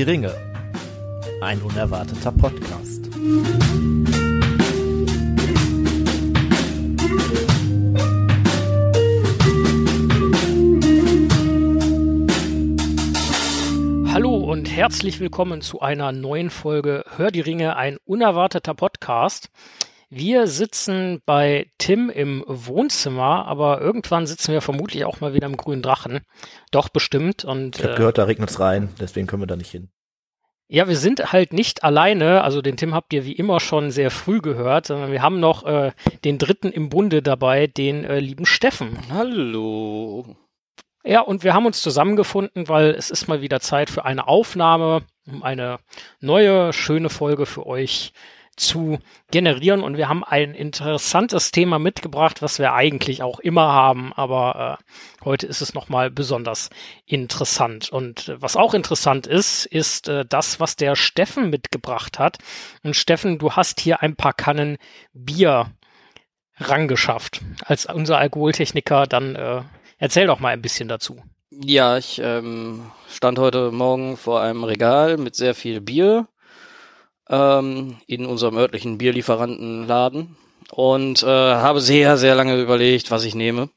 Die Ringe. Ein unerwarteter Podcast. Hallo und herzlich willkommen zu einer neuen Folge Hör die Ringe, ein unerwarteter Podcast. Wir sitzen bei Tim im Wohnzimmer, aber irgendwann sitzen wir vermutlich auch mal wieder im grünen Drachen. Doch bestimmt. Und Ich habe äh, gehört, da regnet's rein, deswegen können wir da nicht hin. ja, wir sind halt nicht alleine. Also den Tim habt ihr wie immer schon sehr früh gehört, sondern wir haben noch äh, den dritten im Bunde dabei, den äh, lieben Steffen. Hallo. Ja, und wir haben uns zusammengefunden, weil es ist mal wieder Zeit für eine Aufnahme, um eine neue, schöne Folge für euch zu generieren. Und wir haben ein interessantes Thema mitgebracht, was wir eigentlich auch immer haben, aber äh, heute ist es nochmal besonders interessant. Und äh, was auch interessant ist, ist äh, das, was der Steffen mitgebracht hat. Und Steffen, du hast hier ein paar Kannen Bier rangeschafft. Als unser Alkoholtechniker, dann äh, erzähl doch mal ein bisschen dazu. Ja, ich ähm, stand heute Morgen vor einem Regal mit sehr viel Bier ähm, in unserem örtlichen Bierlieferantenladen und äh, habe sehr, sehr lange überlegt, was ich nehme.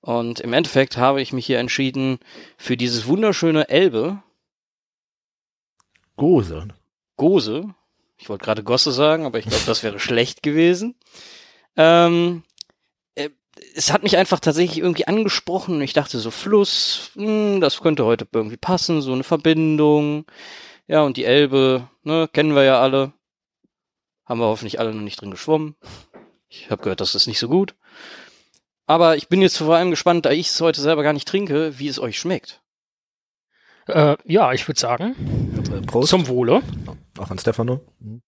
Und im Endeffekt habe ich mich hier entschieden für dieses wunderschöne Elbe, Gose. Gose. Ich wollte gerade Gosse sagen, aber ich glaube, das wäre schlecht gewesen. Ähm, äh, es hat mich einfach tatsächlich irgendwie angesprochen ich dachte so Fluss, hm, das könnte heute irgendwie passen, so eine Verbindung. Ja, und die Elbe, ne, kennen wir ja alle. Haben wir hoffentlich alle noch nicht drin geschwommen. Ich habe gehört, das ist nicht so gut. Aber ich bin jetzt vor allem gespannt, da ich es heute selber gar nicht trinke, wie es euch schmeckt. Äh, ja, ich würde sagen, Äh, Prost. zum Wohle. Auch an Stefano. Mhm.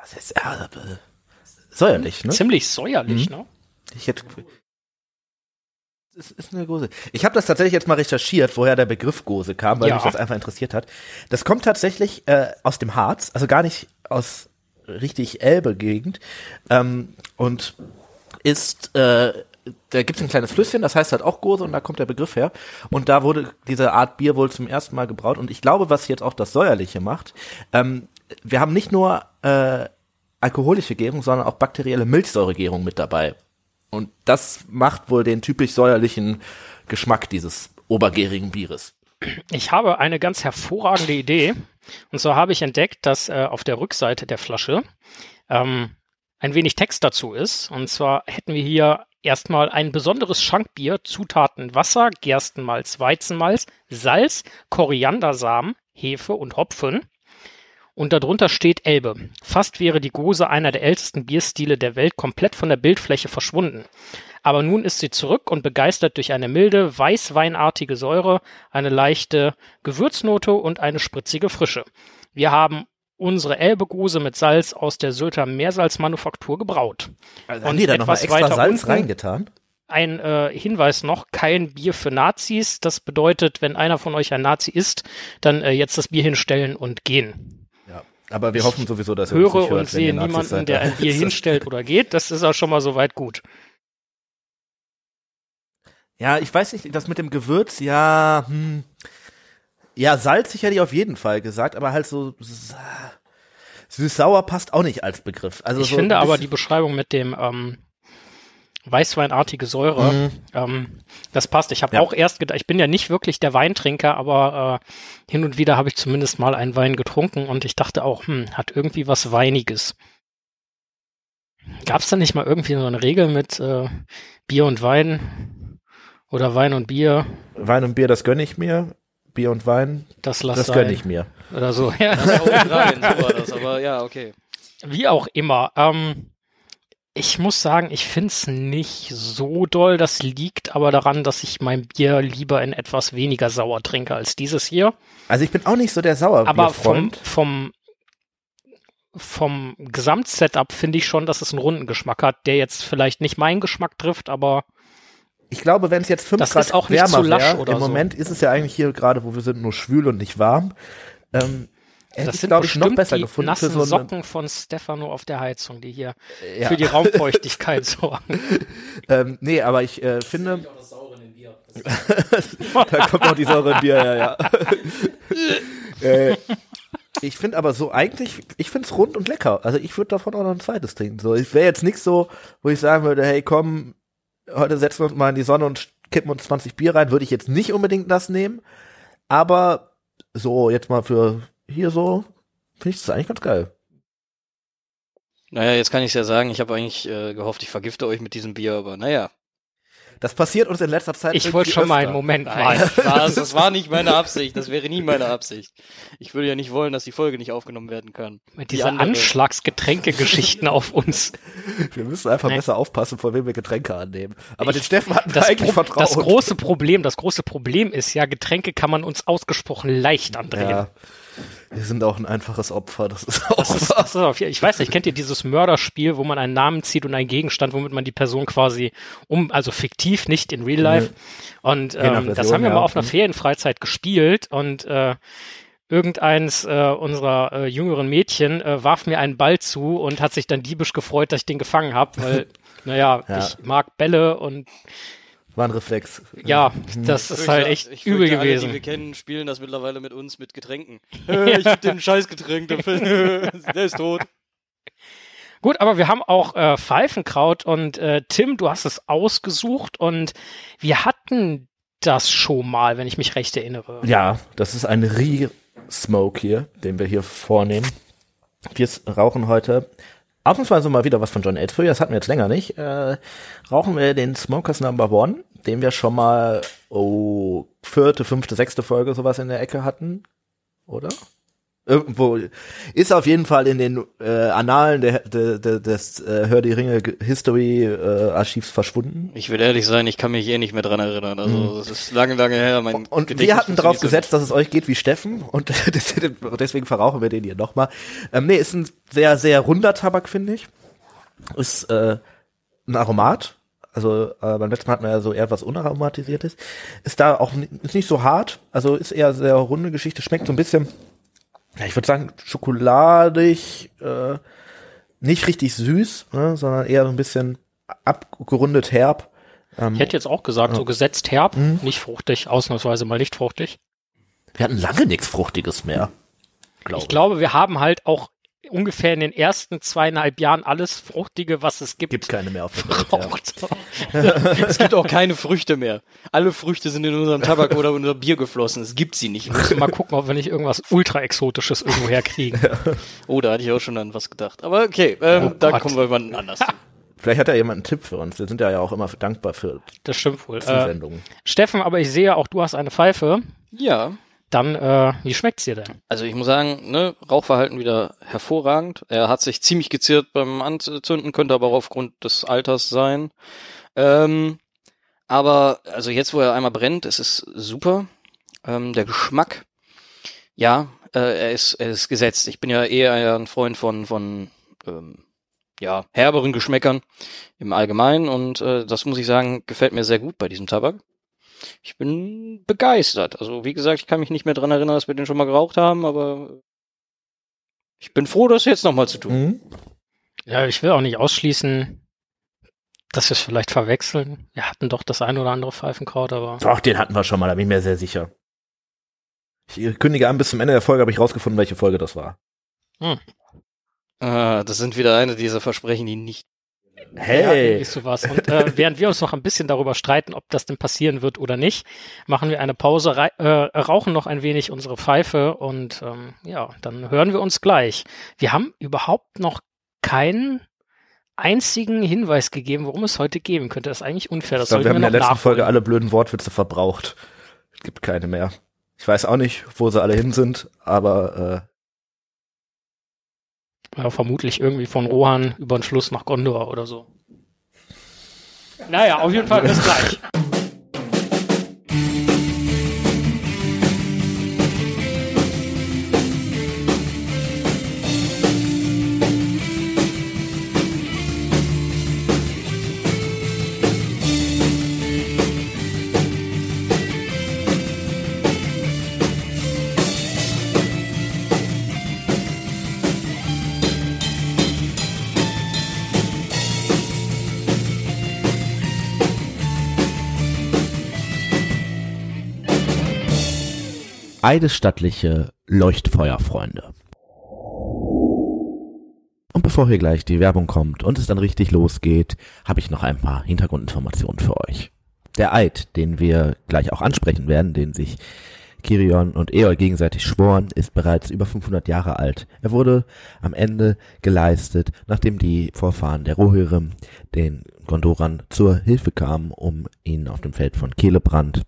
Das ist säuerlich, ne? Ziemlich säuerlich, Mhm. ne? Ich hätte. Es ist eine Gose. Ich habe das tatsächlich jetzt mal recherchiert, woher der Begriff Gose kam, weil Ja. mich das einfach interessiert hat. Das kommt tatsächlich äh, aus dem Harz, also gar nicht aus richtig Elbe-Gegend. Ähm, und ist, äh, da gibt es ein kleines Flüsschen, das heißt halt auch Gose und da kommt der Begriff her. Und da wurde diese Art Bier wohl zum ersten Mal gebraut. Und ich glaube, was jetzt auch das Säuerliche macht, ähm, wir haben nicht nur äh, alkoholische Gärung, sondern auch bakterielle Milchsäuregärung mit dabei. Und das macht wohl den typisch säuerlichen Geschmack dieses obergärigen Bieres. Ich habe eine ganz hervorragende Idee. Und zwar habe ich entdeckt, dass äh, auf der Rückseite der Flasche ähm, ein wenig Text dazu ist. Und zwar hätten wir hier erstmal ein besonderes Schankbier, Zutaten Wasser, Gerstenmalz, Weizenmalz, Salz, Koriandersamen, Hefe und Hopfen. Und darunter steht Elbe. Fast wäre die Gose einer der ältesten Bierstile der Welt komplett von der Bildfläche verschwunden. Aber nun ist sie zurück und begeistert durch eine milde, weißweinartige Säure, eine leichte Gewürznote und eine spritzige Frische. Wir haben unsere Elbe-Gose mit Salz aus der Sylter Meersalzmanufaktur gebraut. Also Und haben die da nochmal etwas extra Salz unten- reingetan? Ein äh, Hinweis noch, kein Bier für Nazis. Das bedeutet, wenn einer von euch ein Nazi ist, dann äh, jetzt das Bier hinstellen und gehen. Aber wir hoffen sowieso, dass uns Höre nicht hört, und sehe niemanden, seid. der ein Bier hinstellt oder geht. Das ist auch schon mal soweit gut. Ja, ich weiß nicht, das mit dem Gewürz, ja, hm. Ja, salzig hätte ich auf jeden Fall gesagt, aber halt so süß-sauer passt auch nicht als Begriff. Also ich so finde aber die Beschreibung mit dem ähm, Weißweinartige Säure, Mhm. ähm, das passt. Ich habe Ja. auch erst gedacht, ich bin ja nicht wirklich der Weintrinker, aber äh, hin und wieder habe ich zumindest mal einen Wein getrunken und ich dachte auch, hm, hat irgendwie was Weiniges. Gab es da nicht mal irgendwie so eine Regel mit äh, Bier und Wein oder Wein und Bier? Wein und Bier, das gönne ich mir. Bier und Wein, Das lass das gönne ich mir. Oder so. Ja. Ja, rein, so war das, aber ja, okay. Wie auch immer. Ähm, ich muss sagen, ich find's nicht so doll. Das liegt aber daran, dass ich mein Bier lieber in etwas weniger sauer trinke als dieses hier. Also ich bin auch nicht so der Aber vom, vom, vom Gesamtsetup finde ich schon, dass es einen runden Geschmack hat, der jetzt vielleicht nicht meinen Geschmack trifft, aber Ich glaube, wenn es jetzt 5 Das Grad ist auch nicht wärmer wäre, oder im so. Moment ist es ja eigentlich hier gerade, wo wir sind, nur schwül und nicht warm. Ähm, hätte das ich, sind glaube ich, noch besser die gefunden nassen für so eine, Socken von Stefano auf der Heizung, die hier ja. für die Raumfeuchtigkeit sorgen. ähm, nee, aber ich äh, finde, da kommt noch die Säure in Bier, ja, ja. äh, ich finde aber so eigentlich, ich finde es rund und lecker. Also ich würde davon auch noch ein zweites trinken. So, ich wäre jetzt nichts so, wo ich sagen würde, hey, komm, heute setzen wir uns mal in die Sonne und kippen uns 20 Bier rein, würde ich jetzt nicht unbedingt das nehmen. Aber so, jetzt mal für hier so, finde ich das eigentlich ganz geil. Naja, jetzt kann ich ja sagen, ich habe eigentlich äh, gehofft, ich vergifte euch mit diesem Bier, aber naja. Das passiert uns in letzter Zeit. Ich wollte schon öfter. mal einen Moment Nein, mal. Spaß, das war nicht meine Absicht. Das wäre nie meine Absicht. Ich würde ja nicht wollen, dass die Folge nicht aufgenommen werden kann. Mit die dieser Anschlagsgetränke-Geschichten auf uns. Wir müssen einfach nee. besser aufpassen, vor wem wir Getränke annehmen. Aber ich, den Steffen hatten wir eigentlich Pro vertraut. Das große Problem, das große Problem ist ja, Getränke kann man uns ausgesprochen leicht andrehen. Ja. Wir sind auch ein einfaches Opfer. Das ist auch. Das ist, das ist ich weiß nicht, kennt ihr dieses Mörderspiel, wo man einen Namen zieht und einen Gegenstand, womit man die Person quasi um, also fiktiv, nicht in Real Life. Und ähm, das haben wir ja. mal auf einer mhm. Ferienfreizeit gespielt und äh, irgendeins äh, unserer äh, jüngeren Mädchen äh, warf mir einen Ball zu und hat sich dann diebisch gefreut, dass ich den gefangen habe, weil, naja, ja. ich mag Bälle und war ein Reflex. Ja, das ist halt echt ich übel gewesen. Alle, die wir kennen, spielen das mittlerweile mit uns mit Getränken. ich hab den Scheißgetränk, der ist tot. Gut, aber wir haben auch äh, Pfeifenkraut und äh, Tim, du hast es ausgesucht und wir hatten das schon mal, wenn ich mich recht erinnere. Ja, das ist ein Re-Smoke hier, den wir hier vornehmen. Wir rauchen heute ausnahmsweise mal wieder was von John Aylesbury, das hatten wir jetzt länger nicht, äh, rauchen wir den Smokers Number One, den wir schon mal, oh, vierte, fünfte, sechste Folge sowas in der Ecke hatten, oder? Irgendwo ist auf jeden Fall in den äh, Annalen der, der, der, des äh, Hör die Ringe History äh, Archivs verschwunden. Ich will ehrlich sein, ich kann mich eh nicht mehr dran erinnern. Also mhm. das ist lange, lange her. Mein und Gedächtnis wir hatten darauf gesetzt, dass es euch geht wie Steffen und deswegen verrauchen wir den hier nochmal. Ähm, nee, ist ein sehr, sehr runder Tabak, finde ich. Ist äh, ein Aromat. Also äh, beim letzten Mal hatten wir ja so eher was unaromatisiertes. Ist da auch ist nicht so hart. Also ist eher sehr runde Geschichte. Schmeckt so ein bisschen ja, ich würde sagen, schokoladig, äh, nicht richtig süß, ne, sondern eher so ein bisschen abgerundet herb. Ähm, ich hätte jetzt auch gesagt, so gesetzt herb, mhm. nicht fruchtig, ausnahmsweise mal nicht fruchtig. Wir hatten lange nichts Fruchtiges mehr. Glaube. Ich glaube, wir haben halt auch ungefähr in den ersten zweieinhalb Jahren alles Fruchtige, was es gibt. Gibt keine mehr auf der Welt. Ja. es gibt auch keine Früchte mehr. Alle Früchte sind in unserem Tabak oder in unser Bier geflossen. Es gibt sie nicht. Ich muss mal gucken, ob wir nicht irgendwas ultra exotisches irgendwo herkriegen. Ja. Oh, da hatte ich auch schon an was gedacht. Aber okay, ähm, oh, da kommen wir mal anders zu. Vielleicht hat ja jemand einen Tipp für uns. Wir sind ja auch immer dankbar für das stimmt wohl. Zusendungen. Äh, Steffen, aber ich sehe auch, du hast eine Pfeife. Ja. Dann, äh, wie schmeckt's dir denn? Also ich muss sagen, ne, Rauchverhalten wieder hervorragend. Er hat sich ziemlich geziert beim Anzünden, könnte aber auch aufgrund des Alters sein. Ähm, aber also jetzt, wo er einmal brennt, ist es super. Ähm, der Geschmack, ja, äh, er ist, er ist gesetzt. Ich bin ja eher ein Freund von von ähm, ja herberen Geschmäckern im Allgemeinen und äh, das muss ich sagen, gefällt mir sehr gut bei diesem Tabak ich bin begeistert. Also wie gesagt, ich kann mich nicht mehr dran erinnern, dass wir den schon mal geraucht haben, aber ich bin froh, das jetzt nochmal zu tun. Mhm. Ja, ich will auch nicht ausschließen, dass wir es vielleicht verwechseln. Wir hatten doch das ein oder andere Pfeifenkraut, aber. Doch, den hatten wir schon mal, da bin ich mir sehr sicher. Ich kündige an, bis zum Ende der Folge habe ich rausgefunden, welche Folge das war. Hm. Ah, das sind wieder eine dieser Versprechen, die nicht Hey. Ja, sowas. Und äh, während wir uns noch ein bisschen darüber streiten, ob das denn passieren wird oder nicht, machen wir eine Pause, äh, rauchen noch ein wenig unsere Pfeife und ähm, ja, dann hören wir uns gleich. Wir haben überhaupt noch keinen einzigen Hinweis gegeben, worum es heute geben könnte. Das ist eigentlich unfair. Das ich glaub, wir haben in der letzten nachholen. Folge alle blöden Wortwitze verbraucht. Es gibt keine mehr. Ich weiß auch nicht, wo sie alle hin sind, aber äh, ja, vermutlich irgendwie von Rohan über den Schluss nach Gondor oder so. Naja, auf jeden Fall bis gleich. Eidesstattliche Leuchtfeuerfreunde. Und bevor hier gleich die Werbung kommt und es dann richtig losgeht, habe ich noch ein paar Hintergrundinformationen für euch. Der Eid, den wir gleich auch ansprechen werden, den sich Kirion und Eol gegenseitig schworen, ist bereits über 500 Jahre alt. Er wurde am Ende geleistet, nachdem die Vorfahren der Rohirrim den Gondorern zur Hilfe kamen, um ihnen auf dem Feld von Kelebrand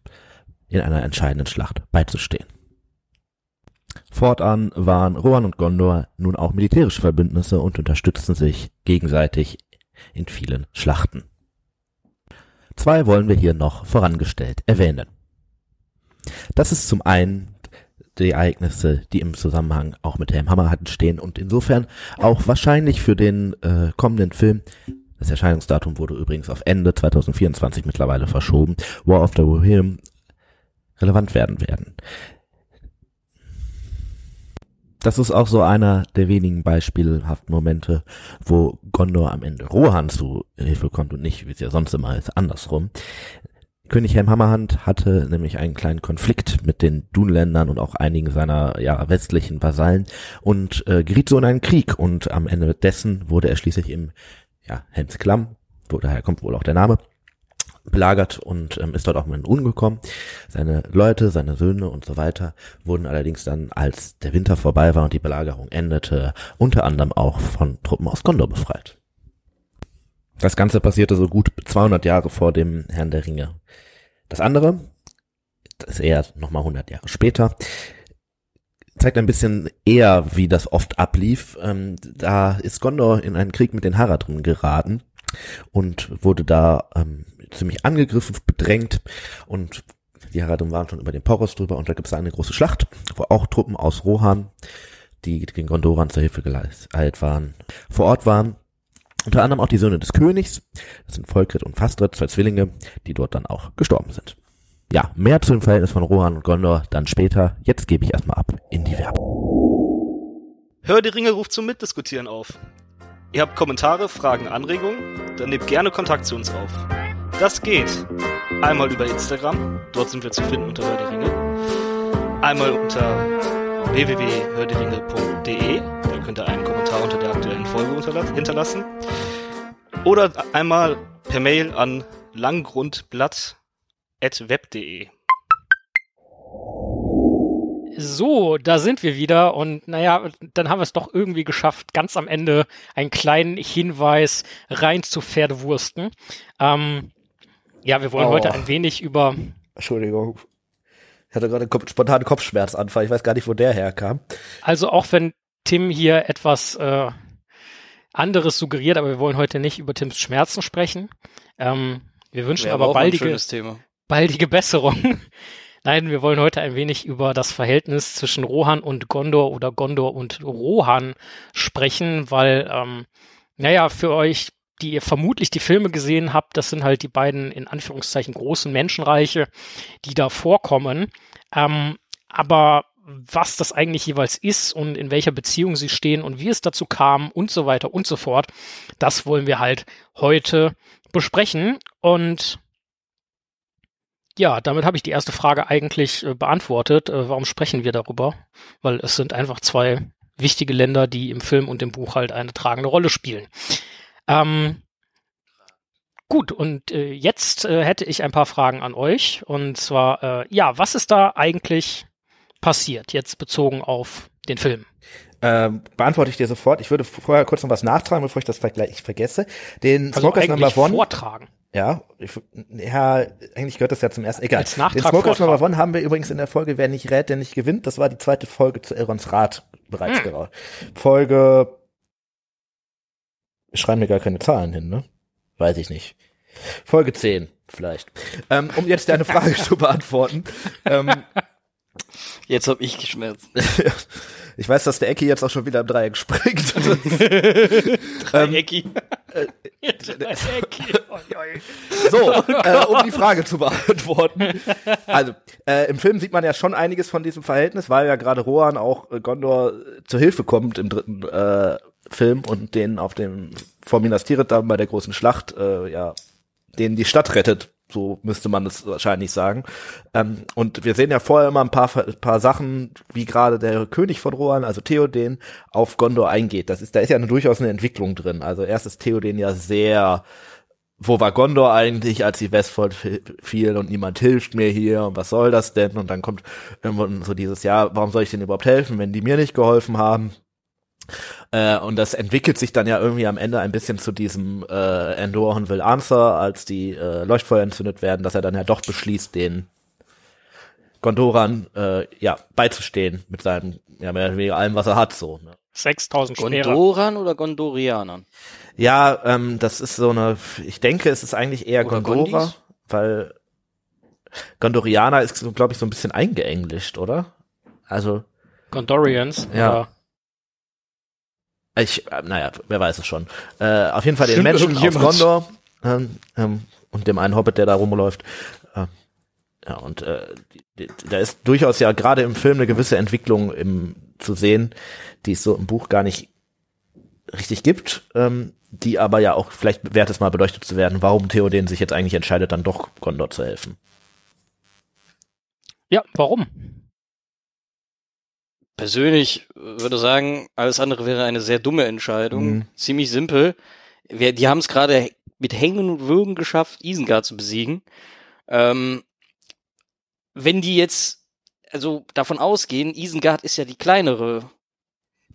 in einer entscheidenden Schlacht beizustehen. Fortan waren Rohan und Gondor nun auch militärische Verbündnisse und unterstützten sich gegenseitig in vielen Schlachten. Zwei wollen wir hier noch vorangestellt erwähnen. Das ist zum einen die Ereignisse, die im Zusammenhang auch mit Helm Hammer hatten stehen und insofern auch wahrscheinlich für den äh, kommenden Film, das Erscheinungsdatum wurde übrigens auf Ende 2024 mittlerweile verschoben, War of the Rohirrim relevant werden werden. Das ist auch so einer der wenigen beispielhaften Momente, wo Gondor am Ende Rohan zu Hilfe kommt und nicht, wie es ja sonst immer ist, andersrum. König Helm Hammerhand hatte nämlich einen kleinen Konflikt mit den Dunländern und auch einigen seiner ja, westlichen Vasallen und äh, geriet so in einen Krieg und am Ende dessen wurde er schließlich im ja, Helms Klamm, wo daher kommt wohl auch der Name, belagert und ähm, ist dort auch mit umgekommen. Seine Leute, seine Söhne und so weiter wurden allerdings dann, als der Winter vorbei war und die Belagerung endete, unter anderem auch von Truppen aus Gondor befreit. Das Ganze passierte so gut 200 Jahre vor dem Herrn der Ringe. Das andere, das ist eher nochmal 100 Jahre später, zeigt ein bisschen eher, wie das oft ablief. Ähm, da ist Gondor in einen Krieg mit den Haradrim geraten und wurde da ähm, ziemlich angegriffen, bedrängt und die Haradrim waren schon über den Poros drüber und da gibt es eine große Schlacht, wo auch Truppen aus Rohan, die den Gondorern zur Hilfe geleistet waren, vor Ort waren. Unter anderem auch die Söhne des Königs, das sind Volkrit und Fastrit, zwei Zwillinge, die dort dann auch gestorben sind. Ja, mehr zu dem Verhältnis von Rohan und Gondor dann später. Jetzt gebe ich erstmal ab in die Werbung. Hör die Ringe ruft zum Mitdiskutieren auf. Ihr habt Kommentare, Fragen, Anregungen? Dann nehmt gerne Kontakt zu uns auf. Das geht einmal über Instagram, dort sind wir zu finden unter Hör. Einmal unter www.hördieringe.de, da könnt ihr einen Kommentar unter der aktuellen Folge hinterlassen. Oder einmal per Mail an langgrundblatt.web.de. So, da sind wir wieder und naja, dann haben wir es doch irgendwie geschafft, ganz am Ende einen kleinen Hinweis rein zu Pferdewursten. Ähm, ja, wir wollen oh. heute ein wenig über. Entschuldigung. Ich hatte gerade einen spontanen Kopfschmerzanfall. Ich weiß gar nicht, wo der herkam. Also auch wenn Tim hier etwas äh, anderes suggeriert, aber wir wollen heute nicht über Tims Schmerzen sprechen. Ähm, wir wünschen aber baldige, baldige Besserung. Nein, wir wollen heute ein wenig über das Verhältnis zwischen Rohan und Gondor oder Gondor und Rohan sprechen, weil, ähm, naja, für euch, die ihr vermutlich die Filme gesehen habt, das sind halt die beiden in Anführungszeichen großen Menschenreiche, die da vorkommen. Ähm, aber was das eigentlich jeweils ist und in welcher Beziehung sie stehen und wie es dazu kam und so weiter und so fort, das wollen wir halt heute besprechen. Und ja, damit habe ich die erste Frage eigentlich äh, beantwortet. Äh, warum sprechen wir darüber? Weil es sind einfach zwei wichtige Länder, die im Film und im Buch halt eine tragende Rolle spielen. Ähm, gut, und äh, jetzt äh, hätte ich ein paar Fragen an euch. Und zwar, äh, ja, was ist da eigentlich passiert, jetzt bezogen auf den Film? Ähm, beantworte ich dir sofort. Ich würde vorher kurz noch was nachtragen, bevor ich das gleich vergesse. Den also Smokers Number One. Vortragen. Ja, ich, ja, eigentlich gehört das ja zum ersten. Egal. Als Den Smokers Number One haben wir übrigens in der Folge Wer nicht rät, der nicht gewinnt. Das war die zweite Folge zu Elrons Rat bereits hm. gerade. Folge. Schreiben mir gar keine Zahlen hin, ne? Weiß ich nicht. Folge 10, vielleicht. Ähm, um jetzt deine Frage zu beantworten. Ähm, jetzt hab ich geschmerzt. Ich weiß, dass der Ecki jetzt auch schon wieder im Dreieck springt. Dreiecki. Ähm, so, äh, um die Frage zu beantworten. Also, äh, im Film sieht man ja schon einiges von diesem Verhältnis, weil ja gerade Rohan auch äh, Gondor zur Hilfe kommt im dritten äh, Film und den auf dem vor Minas Tirith dann bei der großen Schlacht äh, ja denen die Stadt rettet, So müsste man es wahrscheinlich sagen. Ähm, und wir sehen ja vorher immer ein paar, paar Sachen, wie gerade der König von Rohan, also Theoden, auf Gondor eingeht. Das ist, da ist ja eine, durchaus eine Entwicklung drin. Also erst ist Theoden ja sehr, wo war Gondor eigentlich, als die Westfold fiel und niemand hilft mir hier und was soll das denn? Und dann kommt irgendwann so dieses, ja, warum soll ich denn überhaupt helfen, wenn die mir nicht geholfen haben? Äh, und das entwickelt sich dann ja irgendwie am Ende ein bisschen zu diesem äh, Endor will Answer, als die äh, Leuchtfeuer entzündet werden, dass er dann ja doch beschließt, den Gondoran äh, ja beizustehen mit seinem ja mehr oder weniger allem, was er hat so. Ne? 6000 Gondoran oder Gondorianern? Ja, ähm, das ist so eine. Ich denke, es ist eigentlich eher Oder Gondora, Gondis? weil Gondorianer ist, glaube ich, so ein bisschen eingeenglischt, oder? Also Gondorians. Ja. Ich, äh, naja, wer weiß es schon. Äh, auf jeden Fall den Stimmt Menschen auf? Gondor ähm, ähm, und dem einen Hobbit, der da rumläuft. Äh, ja, und äh, da ist durchaus ja gerade im Film eine gewisse Entwicklung im, zu sehen, die es so im Buch gar nicht richtig gibt, ähm, die aber ja auch vielleicht wert ist, mal beleuchtet zu werden, warum Theoden sich jetzt eigentlich entscheidet, dann doch Gondor zu helfen. Ja, warum? Persönlich würde sagen, alles andere wäre eine sehr dumme Entscheidung. Mhm. Ziemlich simpel. Wir, die haben es gerade mit Hängen und Würgen geschafft, Isengard zu besiegen. Ähm, wenn die jetzt also davon ausgehen, Isengard ist ja die kleinere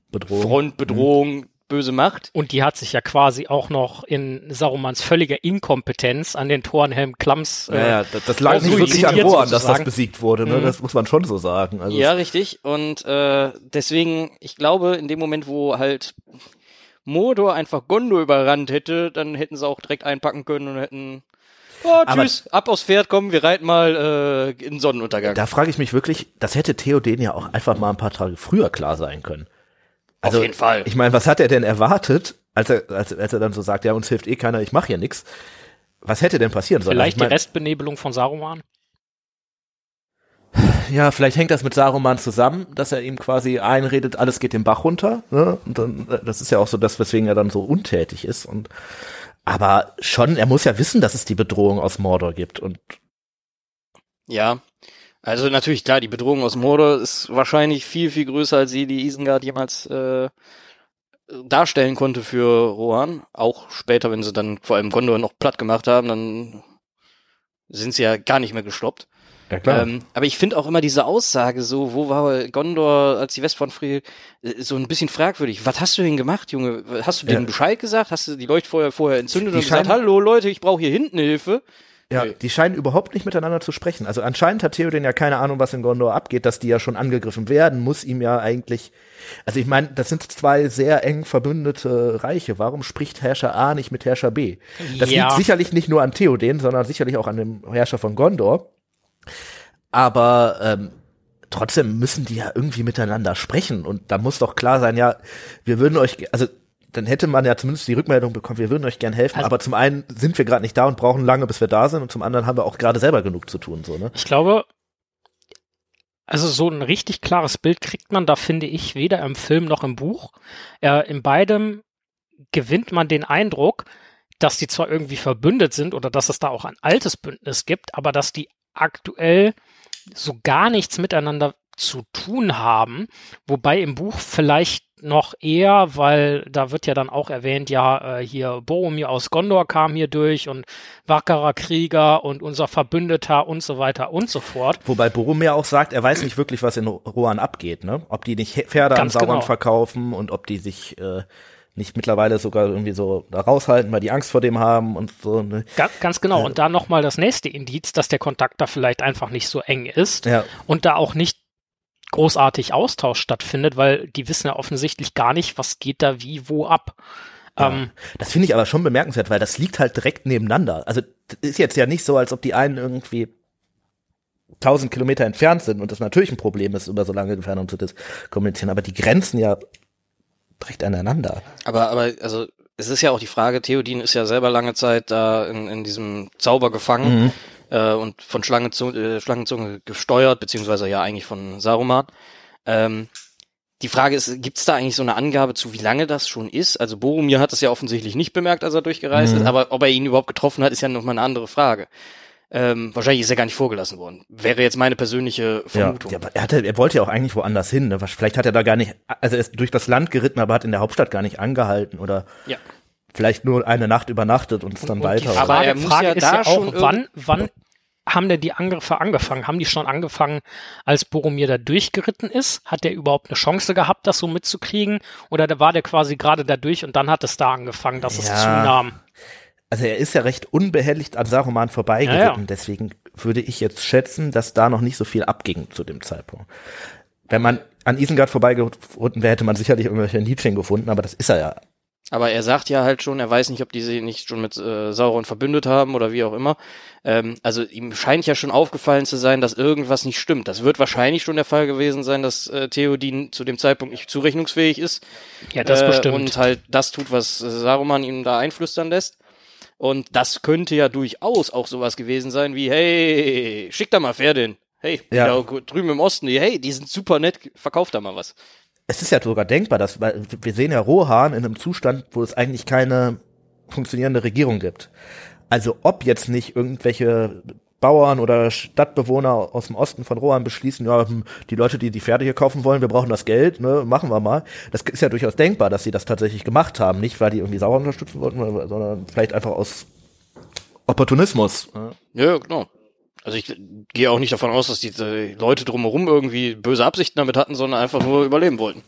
Bedrohung. Frontbedrohung, böse Macht. Und die hat sich ja quasi auch noch in Sarumans völliger Inkompetenz an den Torenhelm Klams äh, Ja, ja, das, das lag nicht wirklich an Rohan, dass das besiegt wurde, ne? Mhm. Das muss man schon so sagen. Also ja, richtig. Und äh, deswegen, ich glaube, in dem Moment, wo halt Mordor einfach Gondor überrannt hätte, dann hätten sie auch direkt einpacken können und hätten Oh, Aber- tschüss, ab aufs Pferd, komm, wir reiten mal äh, in den Sonnenuntergang. Da frage ich mich wirklich, das hätte Theoden ja auch einfach mal ein paar Tage früher klar sein können. Auf jeden Fall. Ich meine, was hat er denn erwartet, als er, als, als er dann so sagt, ja, uns hilft eh keiner, ich mache hier nix. Was hätte denn passieren sollen? vielleicht ich mein, die Restbenebelung von Saruman. Ja, vielleicht hängt das mit Saruman zusammen, dass er ihm quasi einredet, alles geht den Bach runter. Ne? Und dann, das ist ja auch so das, weswegen er dann so untätig ist. Und aber schon, er muss ja wissen, dass es die Bedrohung aus Mordor gibt. Und Ja. Also natürlich, klar, die Bedrohung aus Mordor ist wahrscheinlich viel, viel größer, als sie die Isengard jemals äh, darstellen konnte für Rohan. Auch später, wenn sie dann vor allem Gondor noch platt gemacht haben, dann sind sie ja gar nicht mehr gestoppt. ja Ähm, aber ich finde auch immer diese Aussage so, wo war Gondor, als die Westfront friel, äh, so ein bisschen fragwürdig. Was hast du denn gemacht, Junge? Hast du Ja. denen Bescheid gesagt? Hast du die Leuchtfeuer vorher entzündet Die und gesagt, hallo Leute, ich brauche hier hinten Hilfe? Ja, Nee. die scheinen überhaupt nicht miteinander zu sprechen. Also anscheinend hat Theoden ja keine Ahnung, was in Gondor abgeht, dass die ja schon angegriffen werden, muss ihm ja eigentlich. Also ich meine, das sind zwei sehr eng verbündete Reiche. Warum spricht Herrscher A nicht mit Herrscher B? Das Ja. liegt sicherlich nicht nur an Theoden, sondern sicherlich auch an dem Herrscher von Gondor. Aber ähm, trotzdem müssen die ja irgendwie miteinander sprechen. Und da muss doch klar sein, ja, wir würden euch, also dann hätte man ja zumindest die Rückmeldung bekommen, wir würden euch gern helfen, Also- aber zum einen sind wir gerade nicht da und brauchen lange, bis wir da sind, und zum anderen haben wir auch gerade selber genug zu tun, so, ne? Ich glaube, also so ein richtig klares Bild kriegt man da, finde ich, weder im Film noch im Buch. Äh, in beidem gewinnt man den Eindruck, dass die zwar irgendwie verbündet sind oder dass es da auch ein altes Bündnis gibt, aber dass die aktuell so gar nichts miteinander zu tun haben, wobei im Buch vielleicht noch eher, weil da wird ja dann auch erwähnt, ja, äh, hier Boromir aus Gondor kam hier durch und wackerer Krieger und unser Verbündeter und so weiter und so fort. Wobei Boromir auch sagt, er weiß nicht wirklich, was in Rohan abgeht, ne? Ob die nicht Pferde Ganz an Sauron genau. verkaufen und ob die sich äh, nicht mittlerweile sogar irgendwie so da raushalten, weil die Angst vor dem haben und so, ne? Ga ganz genau. Und da nochmal das nächste Indiz, dass der Kontakt da vielleicht einfach nicht so eng ist Ja, und da auch nicht großartig Austausch stattfindet, weil die wissen ja offensichtlich gar nicht, was geht da wie wo ab. Ja. Ähm, Das finde ich aber schon bemerkenswert, weil das liegt halt direkt nebeneinander. Also das ist jetzt ja nicht so, als ob die einen irgendwie tausend Kilometer entfernt sind und das natürlich ein Problem ist, über so lange Entfernung zu kommunizieren, aber die grenzen ja direkt aneinander. Aber, aber, also, es ist ja auch die Frage, Theodin ist ja selber lange Zeit da in, in diesem Zauber gefangen Mhm. Äh, und von Schlangenzunge, äh, Schlangenzunge gesteuert, beziehungsweise ja eigentlich von Saruman. Ähm, die Frage ist, gibt's da eigentlich so eine Angabe zu, wie lange das schon ist? Also Boromir hat es ja offensichtlich nicht bemerkt, als er durchgereist Mhm. ist, aber ob er ihn überhaupt getroffen hat, ist ja nochmal eine andere Frage. Ähm, wahrscheinlich ist er gar nicht vorgelassen worden. Wäre jetzt meine persönliche Vermutung. Ja, ja, er, hatte, er wollte ja auch eigentlich woanders hin. Ne? Vielleicht hat er da gar nicht, also er ist durch das Land geritten, aber hat in der Hauptstadt gar nicht angehalten oder Ja. Vielleicht nur eine Nacht übernachtet und ist dann Und weiter. Die Aber Frage, er muss Frage ja ist da ja auch, wann, wann haben denn die Angriffe angefangen? Haben die schon angefangen, als Boromir da durchgeritten ist? Hat der überhaupt eine Chance gehabt, das so mitzukriegen? Oder da war der quasi gerade da durch und dann hat es da angefangen, dass es Ja. zunahm? also er ist ja recht unbehelligt an Saruman vorbeigeritten, Ja, ja. deswegen würde ich jetzt schätzen, dass da noch nicht so viel abging zu dem Zeitpunkt. Wenn man an Isengard vorbeigeritten wäre, hätte man sicherlich irgendwelche Indizien gefunden, aber das ist er ja. Aber er sagt ja halt schon, er weiß nicht, ob die sich nicht schon mit äh, Sauron verbündet haben oder wie auch immer. Ähm, also ihm scheint ja schon aufgefallen zu sein, dass irgendwas nicht stimmt. Das wird wahrscheinlich schon der Fall gewesen sein, dass äh, Theoden zu dem Zeitpunkt nicht zurechnungsfähig ist. Ja, das äh, bestimmt. Und halt das tut, was äh, Saruman ihm da einflüstern lässt. Und das könnte ja durchaus auch sowas gewesen sein wie, hey, schick da mal Pferde hin. Hey, Ja. da drüben im Osten, hey, die sind super nett, verkauft da mal was. Es ist ja sogar denkbar, dass weil wir sehen ja Rohan in einem Zustand, wo es eigentlich keine funktionierende Regierung gibt. Also ob jetzt nicht irgendwelche Bauern oder Stadtbewohner aus dem Osten von Rohan beschließen, ja, hm, die Leute, die die Pferde hier kaufen wollen, wir brauchen das Geld, ne, machen wir mal. Das ist ja durchaus denkbar, dass sie das tatsächlich gemacht haben. Nicht, weil die irgendwie Sauron unterstützen wollten, sondern vielleicht einfach aus Opportunismus. ne? Ja, genau. Also ich gehe auch nicht davon aus, dass die Leute drumherum irgendwie böse Absichten damit hatten, sondern einfach nur überleben wollten.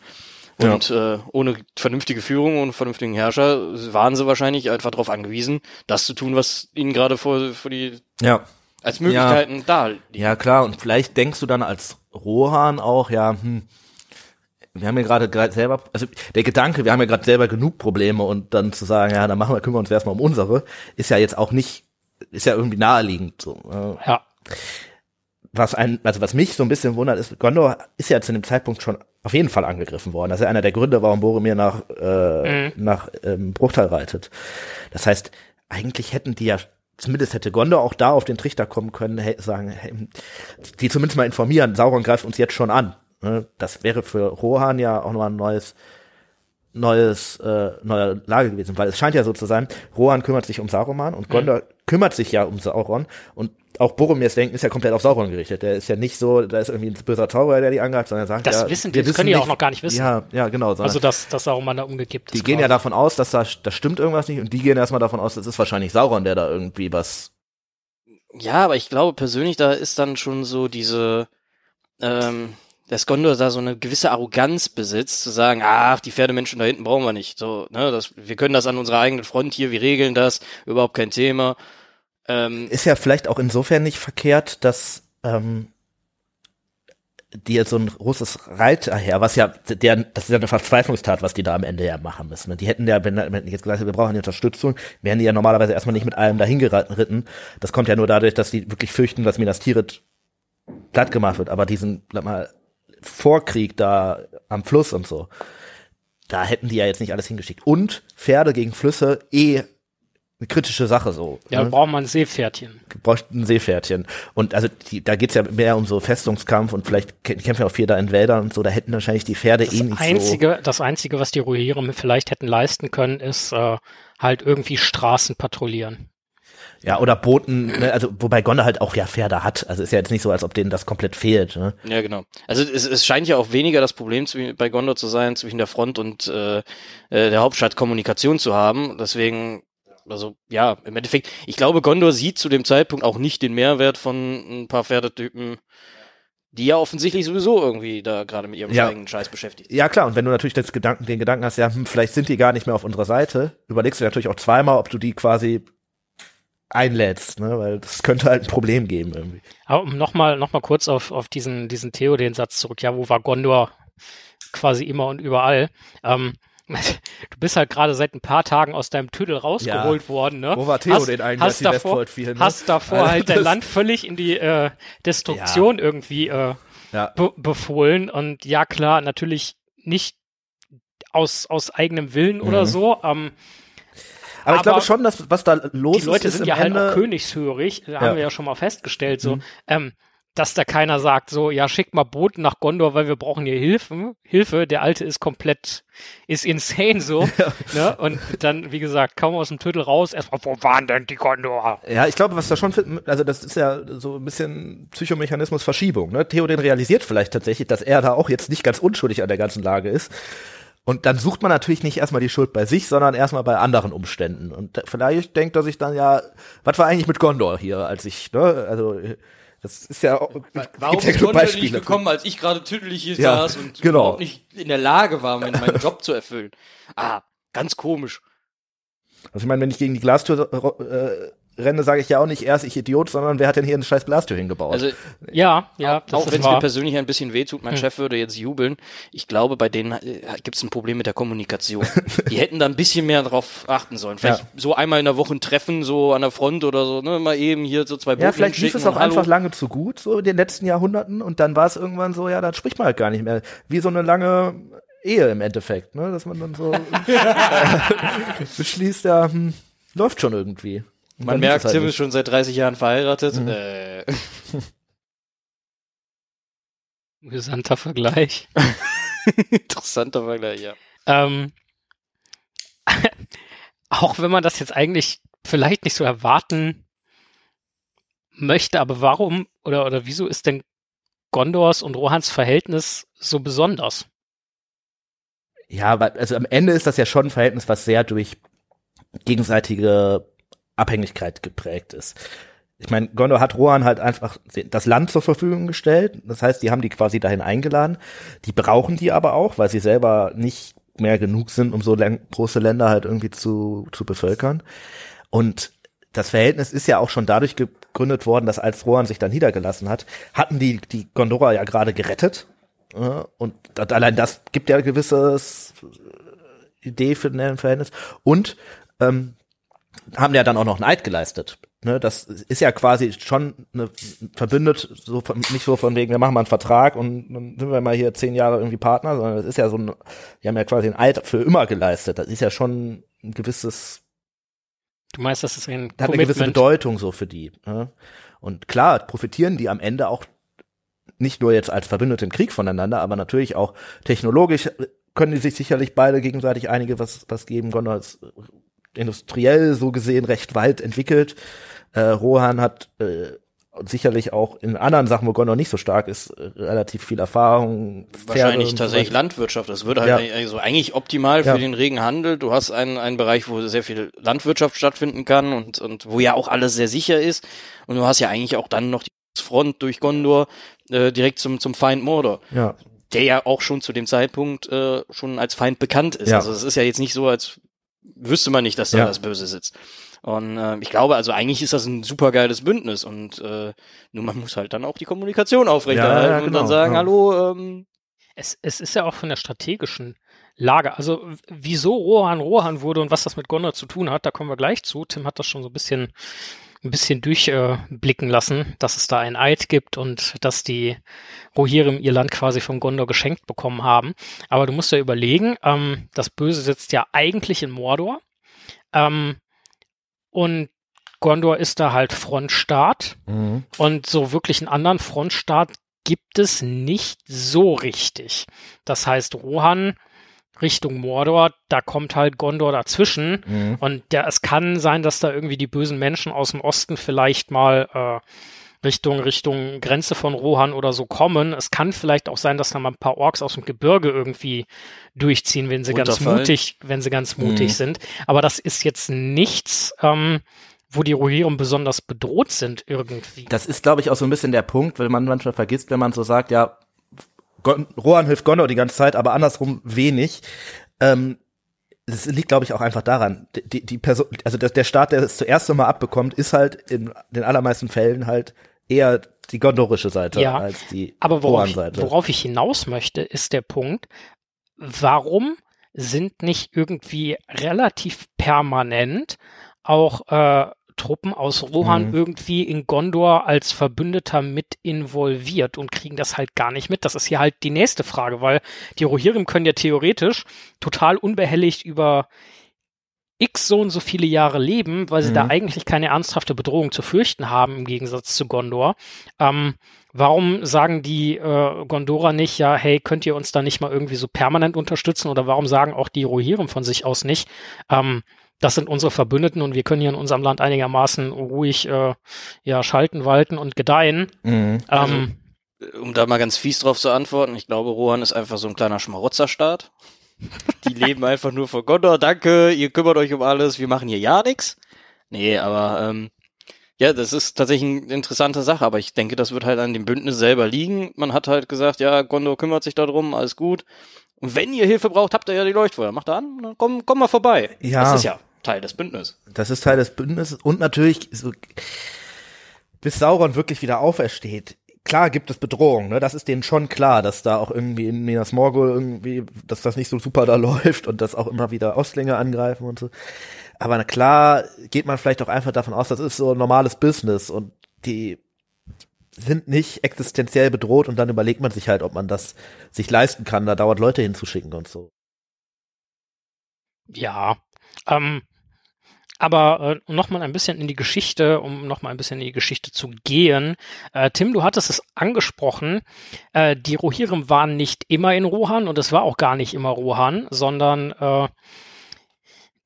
Ja. Und äh, ohne vernünftige Führung und vernünftigen Herrscher waren sie wahrscheinlich einfach darauf angewiesen, das zu tun, was ihnen gerade vor, vor die Ja. als Möglichkeiten da liegen. Ja, klar, und vielleicht denkst du dann als Rohan auch, ja, hm, wir haben ja gerade gerade selber, also der Gedanke, wir haben ja gerade selber genug Probleme und dann zu sagen, ja, dann machen wir, kümmern wir uns erstmal um unsere, ist ja jetzt auch nicht, ist ja irgendwie naheliegend so. ja. Was ein, also was mich so ein bisschen wundert, ist, Gondor ist ja zu dem Zeitpunkt schon auf jeden Fall angegriffen worden. Das ist ja einer der Gründe, warum Boromir nach, äh, Mhm. nach ähm, Bruchtal reitet. Das heißt, eigentlich hätten die ja, zumindest hätte Gondor auch da auf den Trichter kommen können, hey, sagen, hey, die zumindest mal informieren, Sauron greift uns jetzt schon an. Ne? Das wäre für Rohan ja auch nochmal ein neues, neues, äh, neue Lage gewesen, weil es scheint ja so zu sein, Rohan kümmert sich um Saruman und Gondor kümmert sich ja um Sauron und auch Boromirs Denken ist ja komplett auf Sauron gerichtet. Der ist ja nicht so, da ist irgendwie ein böser Zauberer, der die angreift, sondern er sagt Das ja, wissen die, wir das können die auch noch gar nicht wissen. Ja, ja, genau. Also, dass, dass Saruman da umgekippt ist. die gehen ja quasi. davon aus, dass da, da stimmt irgendwas nicht und die gehen erstmal davon aus, das ist wahrscheinlich Sauron, der da irgendwie was Ja, aber ich glaube persönlich, da ist dann schon so diese, ähm, dass Gondor da so eine gewisse Arroganz besitzt, zu sagen, ach, die Pferdemenschen da hinten brauchen wir nicht. So, ne, das, wir können das an unserer eigenen Front hier, wir regeln das, überhaupt kein Thema. Ähm, ist ja vielleicht auch insofern nicht verkehrt, dass ähm, die jetzt so ein großes Reiterheer, was ja, der, das ist ja eine Verzweiflungstat, was die da am Ende ja machen müssen. Die hätten ja, wenn, wenn die jetzt gesagt hätten, wir brauchen die Unterstützung, wären die ja normalerweise erstmal nicht mit allem dahin geritten. Das kommt ja nur dadurch, dass die wirklich fürchten, dass Minas Tirith platt gemacht wird. Aber diesen, sag mal, Vorkrieg da am Fluss und so, da hätten die ja jetzt nicht alles hingeschickt. Und Pferde gegen Flüsse eh eine kritische Sache so. Ja, ne? da braucht man ein Seepferdchen. bräuchten ein Seepferdchen. Und also die, da geht's ja mehr um so Festungskampf und vielleicht kämpfen ja auch da in Wäldern und so, da hätten wahrscheinlich die Pferde eh Das nicht einzige, das einzige, was die Rohirrim vielleicht hätten leisten können, ist äh, halt irgendwie Straßen patrouillieren. so. Ja, oder Booten, ne, also wobei Gondor halt auch ja Pferde hat. Also ist ja jetzt nicht so, als ob denen das komplett fehlt. Ne? Ja, genau. Also es, es scheint ja auch weniger das Problem zwi- bei Gondor zu sein, zwischen der Front und äh, äh, der Hauptstadt Kommunikation zu haben. Deswegen, also ja, im Endeffekt, ich glaube, Gondor sieht zu dem Zeitpunkt auch nicht den Mehrwert von ein paar Pferdetypen, die ja offensichtlich sowieso irgendwie da gerade mit ihrem Ja. eigenen Scheiß beschäftigt sind. Ja klar, und wenn du natürlich das Gedanken, den Gedanken hast, ja, hm, vielleicht sind die gar nicht mehr auf unserer Seite, überlegst du natürlich auch zweimal, ob du die quasi einlädst, ne? weil das könnte halt ein Problem geben irgendwie. Aber um nochmal noch mal kurz auf, auf diesen, diesen Theoden-Satz zurück, ja, wo war Gondor quasi immer und überall? Ähm, du bist halt gerade seit ein paar Tagen aus deinem Tüdel rausgeholt worden, ne? Wo war Theoden eigentlich, als die davor, Westfold fiel, ne? Hast davor Also halt dein Land völlig in die äh, Destruktion irgendwie äh, Ja. be befohlen und ja klar, natürlich nicht aus, aus eigenem Willen oder Mhm. so. Ähm, Aber, ich Aber glaube schon, dass was da los die ist, Leute ist sind ja halt Ende, auch königshörig, da Ja. haben wir ja schon mal festgestellt. So, Mhm. ähm, dass da keiner sagt, so, ja, schick mal Boten nach Gondor, weil wir brauchen hier Hilfe. Hilfe, der Alte ist komplett, ist insane so. Ja. Ne? Und dann, wie gesagt, kaum aus dem Tüttel raus, erstmal, wo waren denn die Gondor? Ja, ich glaube, was da schon, also das ist ja so ein bisschen Psychomechanismus Verschiebung. Ne? Theoden realisiert vielleicht tatsächlich, dass er da auch jetzt nicht ganz unschuldig an der ganzen Lage ist. Und dann sucht man natürlich nicht erstmal die Schuld bei sich, sondern erstmal bei anderen Umständen. Und vielleicht denkt er sich dann ja, was war eigentlich mit Gondor hier, als ich, ne, also das ist ja auch. Warum ja ist Gondor nicht gekommen, als ich gerade tüdelig hier ja, saß und genau. überhaupt nicht in der Lage war, meinen, meinen Job zu erfüllen? Ah, ganz komisch. Also ich meine, wenn ich gegen die Glastür äh, renne, sage ich ja auch nicht erst ich Idiot, sondern wer hat denn hier eine scheiß Glastür hingebaut? Also ja, ja. Auch, auch wenn es mir persönlich ein bisschen wehtut, mein hm. Chef würde jetzt jubeln. Ich glaube, bei denen äh, gibt es ein Problem mit der Kommunikation. Die hätten da ein bisschen mehr drauf achten sollen. Vielleicht ja. so einmal in der Woche ein Treffen so an der Front oder so, ne, mal eben hier so zwei Ja, vielleicht lief es auch einfach lange zu gut, so in den letzten Jahrhunderten und dann war es irgendwann so, ja, dann spricht man halt gar nicht mehr. Wie so eine lange Ehe im Endeffekt, ne, dass man dann so beschließt, ja, hm, läuft schon irgendwie. Man merkt, halt Tim ist schon seit 30 Jahren verheiratet. Mhm. Äh. Interessanter Vergleich. Interessanter Vergleich, ja. Ähm, auch wenn man das jetzt eigentlich vielleicht nicht so erwarten möchte, aber warum oder, oder wieso ist denn Gondors und Rohans Verhältnis so besonders? Ja, also am Ende ist das ja schon ein Verhältnis, was sehr durch gegenseitige Abhängigkeit geprägt ist. Ich meine, Gondor hat Rohan halt einfach das Land zur Verfügung gestellt. Das heißt, die haben die quasi dahin eingeladen. Die brauchen die aber auch, weil sie selber nicht mehr genug sind, um so große Länder halt irgendwie zu, zu bevölkern. Und das Verhältnis ist ja auch schon dadurch gegründet worden, dass als Rohan sich dann niedergelassen hat, hatten die die Gondora ja gerade gerettet. Und allein das gibt ja gewisses Idee für ein Verhältnis. Und ähm, haben ja dann auch noch einen Eid geleistet. Ne, das ist ja quasi schon eine, verbündet, so von, nicht so von wegen, wir machen mal einen Vertrag und dann sind wir mal hier zehn Jahre irgendwie Partner, sondern das ist ja so ein, die haben ja quasi einen Eid für immer geleistet. Das ist ja schon ein gewisses. Du meinst, das ist ein hat eine gewisse Bedeutung so für die. Ne? Und klar, profitieren die am Ende auch nicht nur jetzt als Verbündete im Krieg voneinander, aber natürlich auch technologisch können die sich sicherlich beide gegenseitig einige was, was geben. Gondor ist industriell so gesehen recht weit entwickelt. Äh, Rohan hat äh, sicherlich auch in anderen Sachen, wo Gondor nicht so stark ist, äh, relativ viel Erfahrung. Wahrscheinlich tatsächlich so Landwirtschaft. Das würde halt ja. also eigentlich optimal für ja. den regen Handel. Du hast einen, einen Bereich, wo sehr viel Landwirtschaft stattfinden kann und, und wo ja auch alles sehr sicher ist. Und du hast ja eigentlich auch dann noch die Front durch Gondor äh, direkt zum, zum Feind Mordor. Ja. Der ja auch schon zu dem Zeitpunkt äh, schon als Feind bekannt ist. Ja. Also es ist ja jetzt nicht so, als wüsste man nicht, dass da ja. das Böse sitzt. Und äh, ich glaube, also eigentlich ist das ein super geiles Bündnis und äh, nur man muss halt dann auch die Kommunikation aufrechterhalten ja, ja, genau, und dann sagen, hallo. Ähm, es, es ist ja auch von der strategischen Lage. Also wieso Rohan Rohan wurde und was das mit Gondor zu tun hat, da kommen wir gleich zu. Tim hat das schon so ein bisschen ein bisschen durchblicken äh, lassen, dass es da ein Eid gibt und dass die Rohirrim ihr Land quasi vom Gondor geschenkt bekommen haben. Aber du musst ja überlegen, ähm, das Böse sitzt ja eigentlich in Mordor. Ähm, und Gondor ist da halt Frontstaat. Mhm. Und so wirklich einen anderen Frontstaat gibt es nicht so richtig. Das heißt, Rohan Richtung Mordor, da kommt halt Gondor dazwischen. Mhm. Und der, es kann sein, dass da irgendwie die bösen Menschen aus dem Osten vielleicht mal äh, Richtung, Richtung Grenze von Rohan oder so kommen. Es kann vielleicht auch sein, dass da mal ein paar Orks aus dem Gebirge irgendwie durchziehen, wenn sie ganz mutig, wenn sie ganz mutig mhm. sind. Aber das ist jetzt nichts, ähm, wo die Rohirrim besonders bedroht sind irgendwie. Das ist, glaube ich, auch so ein bisschen der Punkt, weil man manchmal vergisst, wenn man so sagt, ja, Rohan hilft Gondor die ganze Zeit, aber andersrum wenig. Ähm, das liegt, glaube ich, auch einfach daran. Die, die Person, also der, der Staat, der es zuerst einmal abbekommt, ist halt in den allermeisten Fällen halt eher die gondorische Seite ja, als die aber worauf ich, worauf ich hinaus möchte, ist der Punkt, warum sind nicht irgendwie relativ permanent auch äh, Truppen aus Rohan mhm. irgendwie in Gondor als Verbündeter mit involviert und kriegen das halt gar nicht mit. Das ist hier halt die nächste Frage, weil die Rohirrim können ja theoretisch total unbehelligt über x so und so viele Jahre leben, weil sie mhm. da eigentlich keine ernsthafte Bedrohung zu fürchten haben im Gegensatz zu Gondor. Ähm, warum sagen die äh, Gondora nicht, ja, hey, könnt ihr uns da nicht mal irgendwie so permanent unterstützen? Oder warum sagen auch die Rohirrim von sich aus nicht, ähm, das sind unsere Verbündeten und wir können hier in unserem Land einigermaßen ruhig äh, ja, schalten, walten und gedeihen. Mhm. Ähm, Um da mal ganz fies drauf zu antworten, ich glaube, Rohan ist einfach so ein kleiner Schmarotzerstaat. Die leben einfach nur von Gondor, danke, ihr kümmert euch um alles, wir machen hier ja nix. Nee, aber ähm, ja, das ist tatsächlich eine interessante Sache, aber ich denke, das wird halt an dem Bündnis selber liegen. Man hat halt gesagt, ja, Gondor kümmert sich darum, alles gut. Und wenn ihr Hilfe braucht, habt ihr ja die Leuchtfeuer. Macht da an, dann komm, komm mal vorbei. Ja. Das ist ja Teil des Bündnisses. Das ist Teil des Bündnisses und natürlich so, bis Sauron wirklich wieder aufersteht. Klar gibt es Bedrohungen, ne? Das ist denen schon klar, dass da auch irgendwie in Minas Morgul irgendwie, dass das nicht so super da läuft und dass auch immer wieder Ostlinge angreifen und so. Aber na klar geht man vielleicht auch einfach davon aus, das ist so ein normales Business und die sind nicht existenziell bedroht und dann überlegt man sich halt, ob man das sich leisten kann, da dauert Leute hinzuschicken und so. Ja, ähm, aber äh, nochmal ein bisschen in die Geschichte, um nochmal ein bisschen in die Geschichte zu gehen. Äh, Tim, du hattest es angesprochen, äh, die Rohirrim waren nicht immer in Rohan und es war auch gar nicht immer Rohan, sondern äh,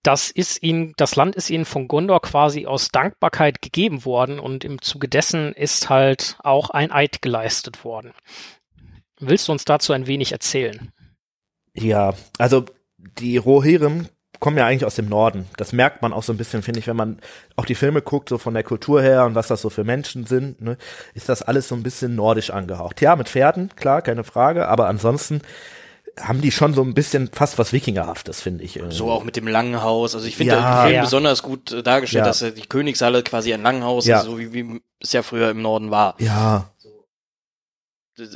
das ist ihnen, das Land ist ihnen von Gondor quasi aus Dankbarkeit gegeben worden und im Zuge dessen ist halt auch ein Eid geleistet worden. Willst du uns dazu ein wenig erzählen? Ja, also die Rohirrim kommen ja eigentlich aus dem Norden. Das merkt man auch so ein bisschen, finde ich, wenn man auch die Filme guckt, so von der Kultur her und was das so für Menschen sind, ne, ist das alles so ein bisschen nordisch angehaucht. Ja, mit Pferden, klar, keine Frage, aber ansonsten haben die schon so ein bisschen fast was Wikingerhaftes, finde ich. Irgendwie. So auch mit dem langen Haus. Also ich finde Ja. im Film Ja. besonders gut äh, dargestellt, Ja. dass die Königshalle quasi ein Langhaus Ja. ist, so wie, wie es ja früher im Norden war. Ja,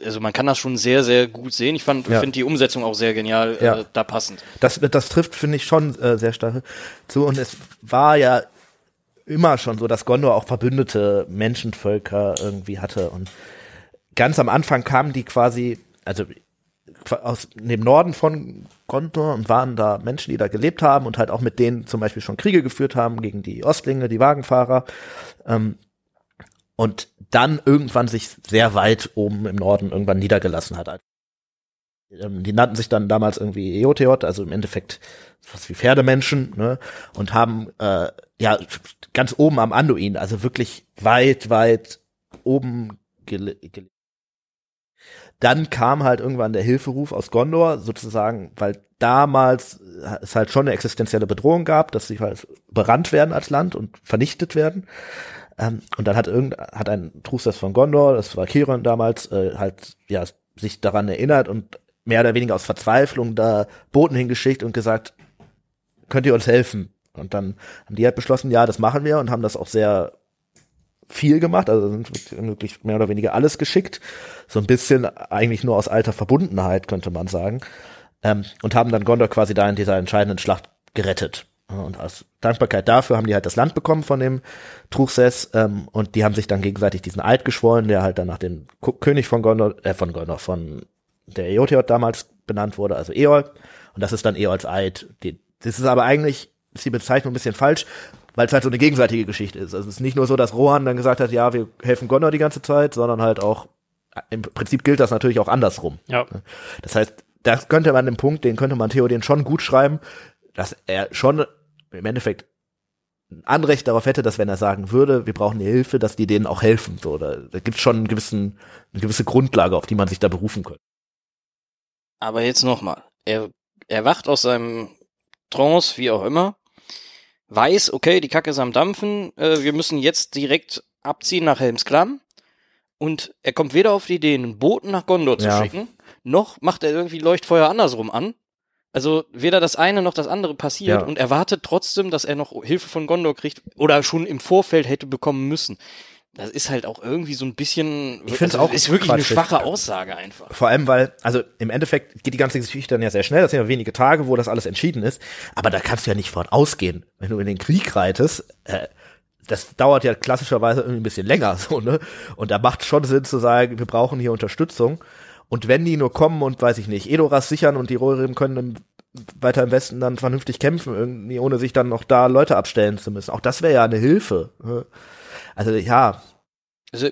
Also man kann das schon sehr, sehr gut sehen. Ich fand, Ja. finde die Umsetzung auch sehr genial Ja. äh, da passend. das, das trifft, finde ich, schon äh, sehr stark zu. Und es war ja immer schon so, dass Gondor auch verbündete Menschenvölker irgendwie hatte. Und ganz am Anfang kamen die quasi, also aus dem Norden von Gondor und waren da Menschen, die da gelebt haben und halt auch mit denen zum Beispiel schon Kriege geführt haben gegen die Ostlinge, die Wagenfahrer. Ähm, und dann irgendwann sich sehr weit oben im Norden irgendwann niedergelassen hat. Ähm, die nannten sich dann damals irgendwie Eotheot, also im Endeffekt was wie Pferdemenschen, ne? Und haben äh, ja ganz oben am Anduin, also wirklich weit, weit oben gele gelebt. Dann kam halt irgendwann der Hilferuf aus Gondor, sozusagen, weil damals es halt schon eine existenzielle Bedrohung gab, dass sie halt berannt werden als Land und vernichtet werden. Ähm, und dann hat irgend hat ein Truchsess von Gondor, das war Kiron damals, äh, halt ja sich daran erinnert und mehr oder weniger aus Verzweiflung da Boten hingeschickt und gesagt, könnt ihr uns helfen? Und dann haben die halt beschlossen, ja, das machen wir und haben das auch sehr viel gemacht, also sind wirklich mehr oder weniger alles geschickt, so ein bisschen eigentlich nur aus alter Verbundenheit, könnte man sagen, ähm, und haben dann Gondor quasi da in dieser entscheidenden Schlacht gerettet. Und aus Dankbarkeit dafür haben die halt das Land bekommen von dem Truchsess ähm, und die haben sich dann gegenseitig diesen Eid geschworen, der halt dann nach dem Ko König von Gondor, äh, von Gondor, von der Eotheot damals benannt wurde, also Eol. Und das ist dann Eols Eid. Die, das ist aber eigentlich, ist die Bezeichnung ein bisschen falsch, weil es halt so eine gegenseitige Geschichte ist. Also es ist nicht nur so, dass Rohan dann gesagt hat, ja, wir helfen Gondor die ganze Zeit, sondern halt auch, im Prinzip gilt das natürlich auch andersrum. Ja. Das heißt, das könnte man den Punkt, den könnte man Theoden schon gut schreiben, dass er schon im Endeffekt ein Anrecht darauf hätte, dass wenn er sagen würde, wir brauchen die Hilfe, dass die denen auch helfen. Da, da gibt es schon einen gewissen, eine gewisse Grundlage, auf die man sich da berufen könnte. Aber jetzt nochmal. Er, er wacht aus seinem Trance, wie auch immer, weiß, okay, die Kacke ist am Dampfen, äh, wir müssen jetzt direkt abziehen nach Helmsklamm. Und er kommt weder auf die Idee, einen Boten nach Gondor zu Ja. schicken, noch macht er irgendwie Leuchtfeuer andersrum an. Also weder das eine noch das andere passiert Ja. und erwartet trotzdem, dass er noch Hilfe von Gondor kriegt oder schon im Vorfeld hätte bekommen müssen. Das ist halt auch irgendwie so ein bisschen, Ich find's also, auch ist wirklich eine quatschig. schwache Aussage einfach. Vor allem, weil, also im Endeffekt geht die ganze Geschichte dann ja sehr schnell, das sind ja wenige Tage, wo das alles entschieden ist, aber da kannst du ja nicht von ausgehen, wenn du in den Krieg reitest, äh, das dauert ja klassischerweise irgendwie ein bisschen länger, so, ne? Und da macht schon Sinn zu sagen, wir brauchen hier Unterstützung. Und wenn die nur kommen und, weiß ich nicht, Edoras sichern und die Rohirrim können im, weiter im Westen dann vernünftig kämpfen, irgendwie, ohne sich dann noch da Leute abstellen zu müssen. Auch das wäre ja eine Hilfe. ne? Also ja, Also, äh,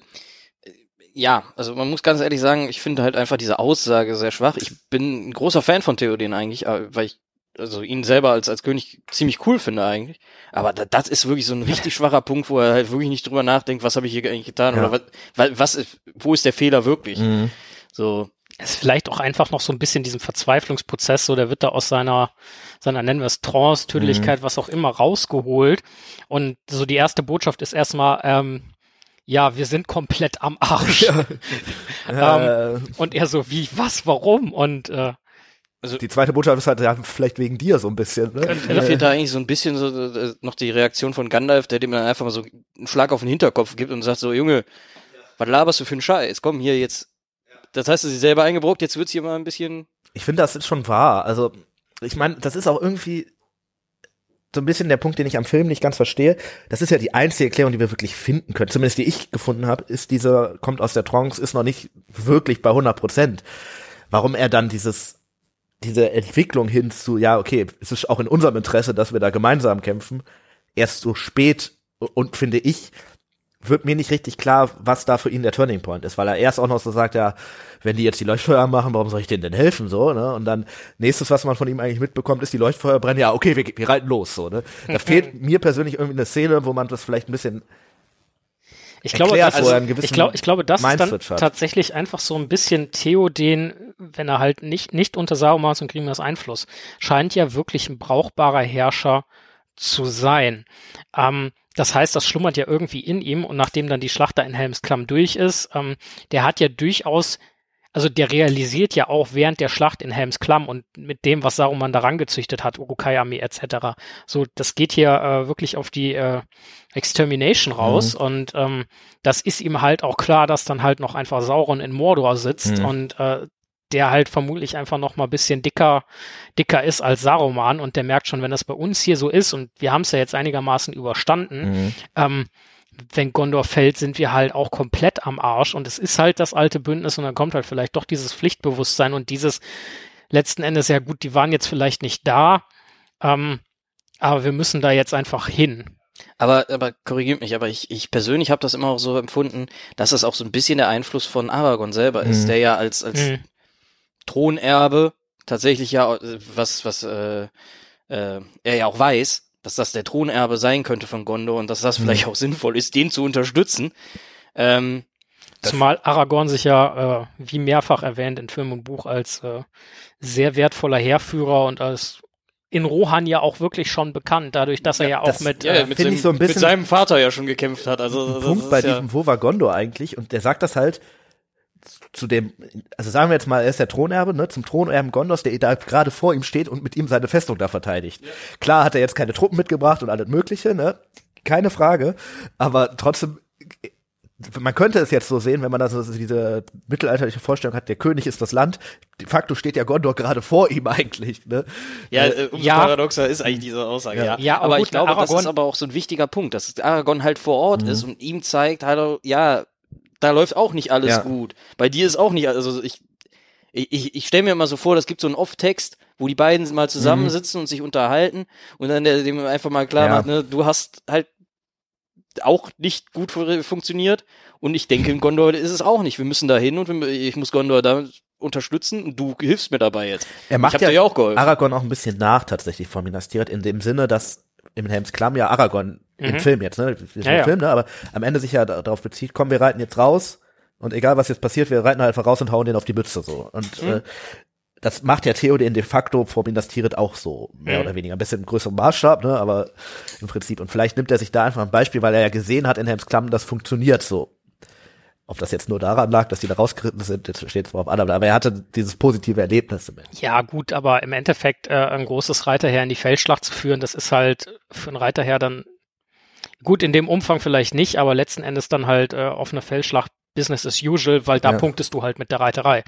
ja, also man muss ganz ehrlich sagen, ich finde halt einfach diese Aussage sehr schwach. Ich bin ein großer Fan von Theoden eigentlich, äh, weil ich also ihn selber als als König ziemlich cool finde eigentlich. Aber da, das ist wirklich so ein richtig schwacher Punkt, wo er halt wirklich nicht drüber nachdenkt, was habe ich hier eigentlich getan Ja. oder was, was, was ist, wo ist der Fehler wirklich? Mhm. So, Es ist vielleicht auch einfach noch so ein bisschen diesem Verzweiflungsprozess, so der wird da aus seiner, seiner nennen wir es Trance, Tödlichkeit, was auch immer rausgeholt. Und so die erste Botschaft ist erstmal, ähm, ja, wir sind komplett am Arsch. Äh, Und er so, wie, was, warum? Und äh, die zweite Botschaft ist halt, ja, vielleicht wegen dir so ein bisschen. Ne? da fehlt da eigentlich so ein bisschen so äh, noch die Reaktion von Gandalf, der dem dann einfach mal so einen Schlag auf den Hinterkopf gibt und sagt so, Junge, was laberst du für einen Scheiß? Komm hier jetzt. Das hast du sie selber eingebrockt, jetzt wird's hier mal ein bisschen. Ich finde, das ist schon wahr. Also, ich meine, das ist auch irgendwie so ein bisschen der Punkt, den ich am Film nicht ganz verstehe. Das ist ja die einzige Erklärung, die wir wirklich finden können. Zumindest die ich gefunden habe, ist dieser, kommt aus der Trance, ist noch nicht wirklich bei 100 Prozent. Warum er dann dieses, diese Entwicklung hin zu, ja, okay, es ist auch in unserem Interesse, dass wir da gemeinsam kämpfen, erst so spät und finde ich, wird mir nicht richtig klar, was da für ihn der Turning Point ist, weil er erst auch noch so sagt, ja, wenn die jetzt die Leuchtfeuer machen, warum soll ich denen denn helfen, so, ne? Und dann nächstes, was man von ihm eigentlich mitbekommt, ist die Leuchtfeuer brennen, ja, okay, wir, wir reiten los, so, ne? Da fehlt mir persönlich irgendwie eine Szene, wo man das vielleicht ein bisschen ich glaube, erklärt, er gewissen ich glaube, ich glaube, das ist dann hat. tatsächlich einfach so ein bisschen Theoden, wenn er halt nicht, nicht unter Sarumans und Grimers Einfluss, scheint ja wirklich ein brauchbarer Herrscher zu sein. Ähm, das heißt, das schlummert ja irgendwie in ihm und nachdem dann die Schlacht da in Helmsklamm durch ist, ähm, der hat ja durchaus, also der realisiert ja auch während der Schlacht in Helmsklamm und mit dem, was Saruman daran gezüchtet hat, Urukai-Armee etc. So, das geht hier äh, wirklich auf die äh, Extermination raus und ähm, das ist ihm halt auch klar, dass dann halt noch einfach Sauron in Mordor sitzt Mhm. und äh, der halt vermutlich einfach noch mal ein bisschen dicker, dicker ist als Saruman und der merkt schon, wenn das bei uns hier so ist und wir haben es ja jetzt einigermaßen überstanden, ähm, wenn Gondor fällt, sind wir halt auch komplett am Arsch und es ist halt das alte Bündnis und dann kommt halt vielleicht doch dieses Pflichtbewusstsein und dieses letzten Endes, ja gut, die waren jetzt vielleicht nicht da, ähm, aber wir müssen da jetzt einfach hin. Aber, aber korrigiert mich, aber ich, ich persönlich habe das immer auch so empfunden, dass es auch so ein bisschen der Einfluss von Aragorn selber ist, Mhm. der ja als, als Mhm. Thronerbe tatsächlich ja, äh, was, was äh, äh, er ja auch weiß, dass das der Thronerbe sein könnte von Gondor und dass das vielleicht auch sinnvoll ist, den zu unterstützen. Ähm, Zumal Aragorn sich ja, äh, wie mehrfach erwähnt in Film und Buch, als äh, sehr wertvoller Heerführer und als in Rohan ja auch wirklich schon bekannt, dadurch, dass er ja, auch das- mit, ja, äh, mit, finde seinem, ich so ein bisschen- mit seinem Vater ja schon gekämpft hat. Also das Punkt ist bei ja, diesem, wo war Gondor eigentlich? Und der sagt das halt zu dem, also sagen wir jetzt mal, er ist der Thronerbe, ne, zum Thronerben Gondors, der da gerade vor ihm steht und mit ihm seine Festung da verteidigt. Klar hat er jetzt keine Truppen mitgebracht und alles Mögliche, ne, keine Frage, aber trotzdem, man könnte es jetzt so sehen, wenn man da so diese mittelalterliche Vorstellung hat, der König ist das Land, de facto steht ja Gondor gerade vor ihm eigentlich, ne. Ja, äh, umso Ja. paradoxer ist eigentlich diese Aussage, ja. Ja, aber aber gut, ich glaube, das Aragorn- ist aber auch so ein wichtiger Punkt, dass Aragorn halt vor Ort ist und ihm zeigt, hallo, ja, da läuft auch nicht alles Ja. gut. Bei dir ist auch nicht, also ich, ich, ich, stelle mir immer so vor, das gibt so einen Off-Text, wo die beiden mal zusammensitzen und sich unterhalten und dann der dem einfach mal klar Ja. macht, ne, du hast halt auch nicht gut fu- funktioniert und ich denke, in Gondor ist es auch nicht. Wir müssen da hin und wir, ich muss Gondor da unterstützen und du hilfst mir dabei jetzt. Er macht ich hab dir ja auch geholfen. Aragorn auch ein bisschen nach tatsächlich von Minas Tirith, in dem Sinne, dass im Helms Klamm ja Aragorn im Mhm. Film jetzt, ne, Ja, ja. Film, ne, aber am Ende sich ja da- darauf bezieht, komm, wir reiten jetzt raus und egal was jetzt passiert, wir reiten halt einfach raus und hauen den auf die Mütze so. Und Mhm. äh, das macht ja Theoden de facto vor Minas Tirith auch so, mehr Mhm. oder weniger. Ein bisschen im größeren Maßstab, ne, aber im Prinzip. Und vielleicht nimmt er sich da einfach ein Beispiel, weil er ja gesehen hat in Helms Klamm, das funktioniert so. Ob das jetzt nur daran lag, dass die da rausgeritten sind, das steht zwar auf anderem, aber er hatte dieses positive Erlebnis im Endeffekt. Ja, gut, aber im Endeffekt äh, ein großes Reiterheer in die Feldschlacht zu führen, das ist halt für ein Reiterheer dann gut in dem Umfang vielleicht nicht, aber letzten Endes dann halt äh, auf einer Feldschlacht Business as usual, weil da Ja. punktest du halt mit der Reiterei.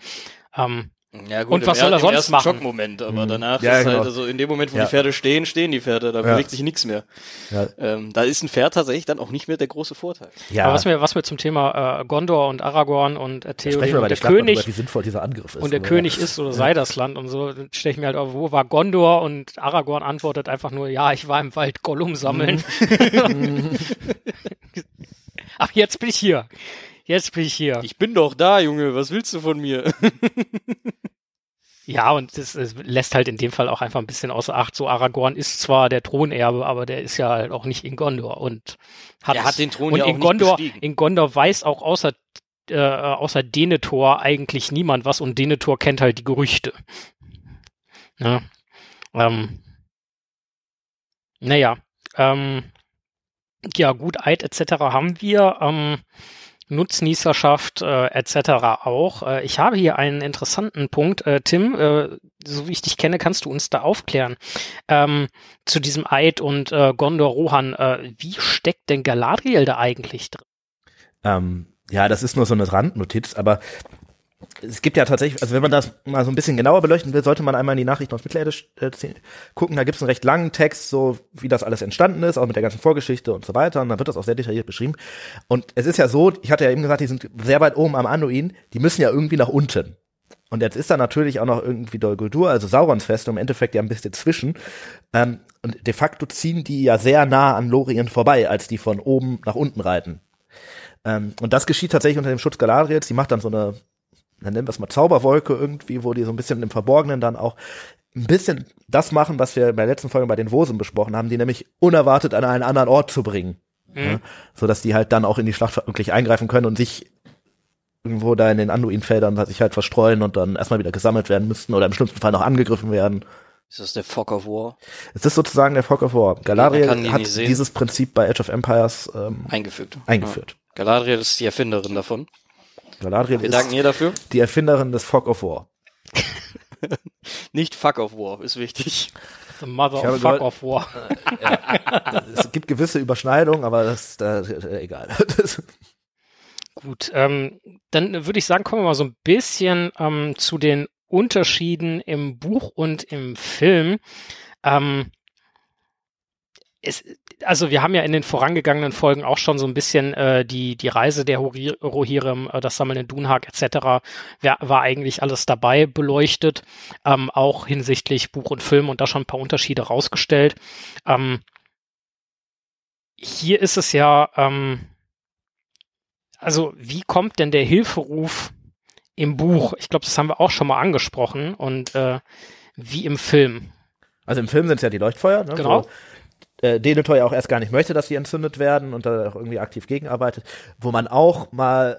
Ähm, Ja, Und im was soll er- sonst ersten machen? Schockmoment, aber Mhm. danach Ja, ist genau. halt, also in dem Moment, wo Ja. die Pferde stehen, stehen die Pferde, da Ja. bewegt sich nichts mehr. Ja. Ähm, da ist ein Pferd tatsächlich dann auch nicht mehr der große Vorteil. Ja. Aber was mir, was mir zum Thema äh, Gondor und Aragorn und äh, Theoden wir und der mal König drüber, wie sinnvoll dieser Angriff ist. und der aber König ist oder sei das Land und so, dann stelle ich mir halt auf, wo war Gondor und Aragorn antwortet einfach nur, ja, ich war im Wald Gollum sammeln. Mhm. Ach, jetzt bin ich hier. Jetzt bin ich hier. Ich bin doch da, Junge. Was willst du von mir? Ja, und das, das lässt halt in dem Fall auch einfach ein bisschen außer Acht. So Aragorn ist zwar der Thronerbe, aber der ist ja halt auch nicht in Gondor und hat, Er hat den Thron und ja auch in nicht Gondor, bestiegen. in Gondor weiß auch außer äh, außer Denethor eigentlich niemand was und Denethor kennt halt die Gerüchte. Ja. Ähm, naja, ähm, ja gut, Eid etc. haben wir. Ähm, Nutznießerschaft äh, etc. auch. Äh, ich habe hier einen interessanten Punkt. Äh, Tim, äh, so wie ich dich kenne, kannst du uns da aufklären. Ähm, zu diesem Eid und äh, Gondor Rohan, äh, wie steckt denn Galadriel da eigentlich drin? Ähm, ja, das ist nur so eine Randnotiz, aber es gibt ja tatsächlich, also wenn man das mal so ein bisschen genauer beleuchten will, sollte man einmal in die Nachrichten aus Mittelerde äh, gucken. Da gibt es einen recht langen Text, so wie das alles entstanden ist, auch mit der ganzen Vorgeschichte und so weiter. Und da wird das auch sehr detailliert beschrieben. Und es ist ja so, ich hatte ja eben gesagt, die sind sehr weit oben am Anduin, die müssen ja irgendwie nach unten. Und jetzt ist da natürlich auch noch irgendwie Dol Guldur, also Saurons Festung, im Endeffekt ja ein bisschen zwischen. Ähm, und de facto ziehen die ja sehr nah an Lorien vorbei, als die von oben nach unten reiten. Ähm, und das geschieht tatsächlich unter dem Schutz Galadriels. Die macht dann so eine, dann nennen wir es mal Zauberwolke irgendwie, wo die so ein bisschen im Verborgenen dann auch ein bisschen das machen, was wir bei der letzten Folge bei den Wosen besprochen haben, die nämlich unerwartet an einen anderen Ort zu bringen. Ja, so dass die halt dann auch in die Schlacht wirklich eingreifen können und sich irgendwo da in den Anduin-Feldern sich halt verstreuen und dann erstmal wieder gesammelt werden müssten oder im schlimmsten Fall noch angegriffen werden. Ist das der Fog of War? Es ist sozusagen der Fog of War. Galadriel die hat dieses Prinzip bei Age of Empires ähm, Eingefügt. eingeführt. Ja. Galadriel ist die Erfinderin davon. Galadriel Wir danken ist ihr dafür. die Erfinderin des Fog of War. Nicht Fuck of War, ist wichtig. The Mother of Fuck of War. es gibt gewisse Überschneidungen, aber das ist äh, egal. Gut, ähm, dann würde ich sagen, kommen wir mal so ein bisschen ähm, zu den Unterschieden im Buch und im Film. Ähm, es, also wir haben ja in den vorangegangenen Folgen auch schon so ein bisschen äh, die, die Reise der Rohirrim, äh, das Sammeln in Dunhag etc. Wer, war eigentlich alles dabei beleuchtet, ähm, auch hinsichtlich Buch und Film und da schon ein paar Unterschiede rausgestellt. Ähm, hier ist es ja, ähm, also wie kommt denn der Hilferuf im Buch? Ich glaube, das haben wir auch schon mal angesprochen und äh, wie im Film. also im Film sind es ja die Leuchtfeuer, ne, Genau. wo äh, Denethor ja auch erst gar nicht möchte, dass sie entzündet werden und da auch irgendwie aktiv gegenarbeitet, wo man auch mal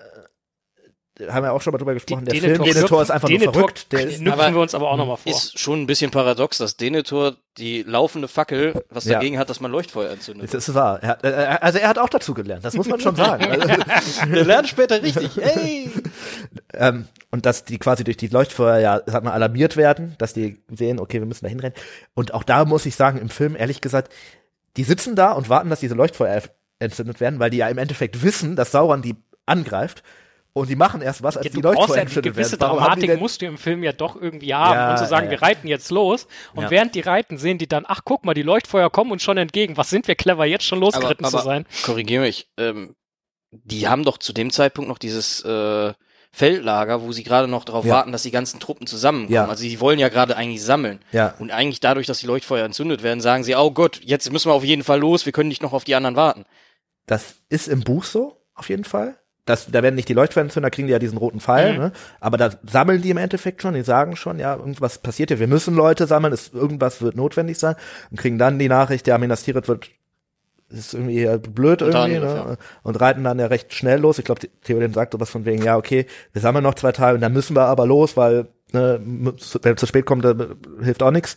äh, haben wir auch schon mal drüber gesprochen, der Film Denethor ist einfach nur Denethor verrückt, der ist knüpfen aber- wir uns aber auch nochmal vor. Ist schon ein bisschen paradox, dass Denethor die laufende Fackel was Ja. dagegen hat, dass man Leuchtfeuer entzündet. das ist wahr. Er hat, äh, also er hat auch dazu gelernt, das muss man schon sagen. Also, Der lernt später richtig. Hey! ähm, und dass die quasi durch die Leuchtfeuer ja, sag mal, alarmiert werden, dass die sehen, okay, wir müssen da hinrennen. Und auch da muss ich sagen, im Film, ehrlich gesagt, die sitzen da und warten, dass diese Leuchtfeuer entzündet werden, weil die ja im Endeffekt wissen, dass Sauron die angreift. Und die machen erst was, als Ja, die Leuchtfeuer ja die entzündet gewisse werden. Haben die Dramatik musst du im Film ja doch irgendwie haben Ja, und zu sagen, ja, ja. wir reiten jetzt los und Ja. während die reiten, sehen die dann, ach guck mal, die Leuchtfeuer kommen uns schon entgegen. Was sind wir clever, jetzt schon losgeritten zu sein? korrigiere mich, ähm, die haben doch zu dem Zeitpunkt noch dieses äh, Feldlager, wo sie gerade noch darauf Ja. warten, dass die ganzen Truppen zusammenkommen. Ja. Also sie wollen ja gerade eigentlich sammeln. Ja. Und eigentlich dadurch, dass die Leuchtfeuer entzündet werden, sagen sie, oh Gott, jetzt müssen wir auf jeden Fall los, wir können nicht noch auf die anderen warten. Das ist im Buch so, auf jeden Fall. Das, da werden nicht die Leuchtfeuer entzündet, da kriegen die ja diesen roten Pfeil, Mhm. ne? Aber da sammeln die im Endeffekt schon, die sagen schon, ja, irgendwas passiert hier, wir müssen Leute sammeln, es, irgendwas wird notwendig sein und kriegen dann die Nachricht, ja, Minas Tirith wird ist irgendwie blöd irgendwie, ne? Und reiten dann ja recht schnell los. Ich glaube, Theoden sagt sowas von wegen, ja, okay, wir sammeln noch zwei Tage und dann müssen wir aber los, weil ne, wenn es zu spät kommt, dann hilft auch nichts.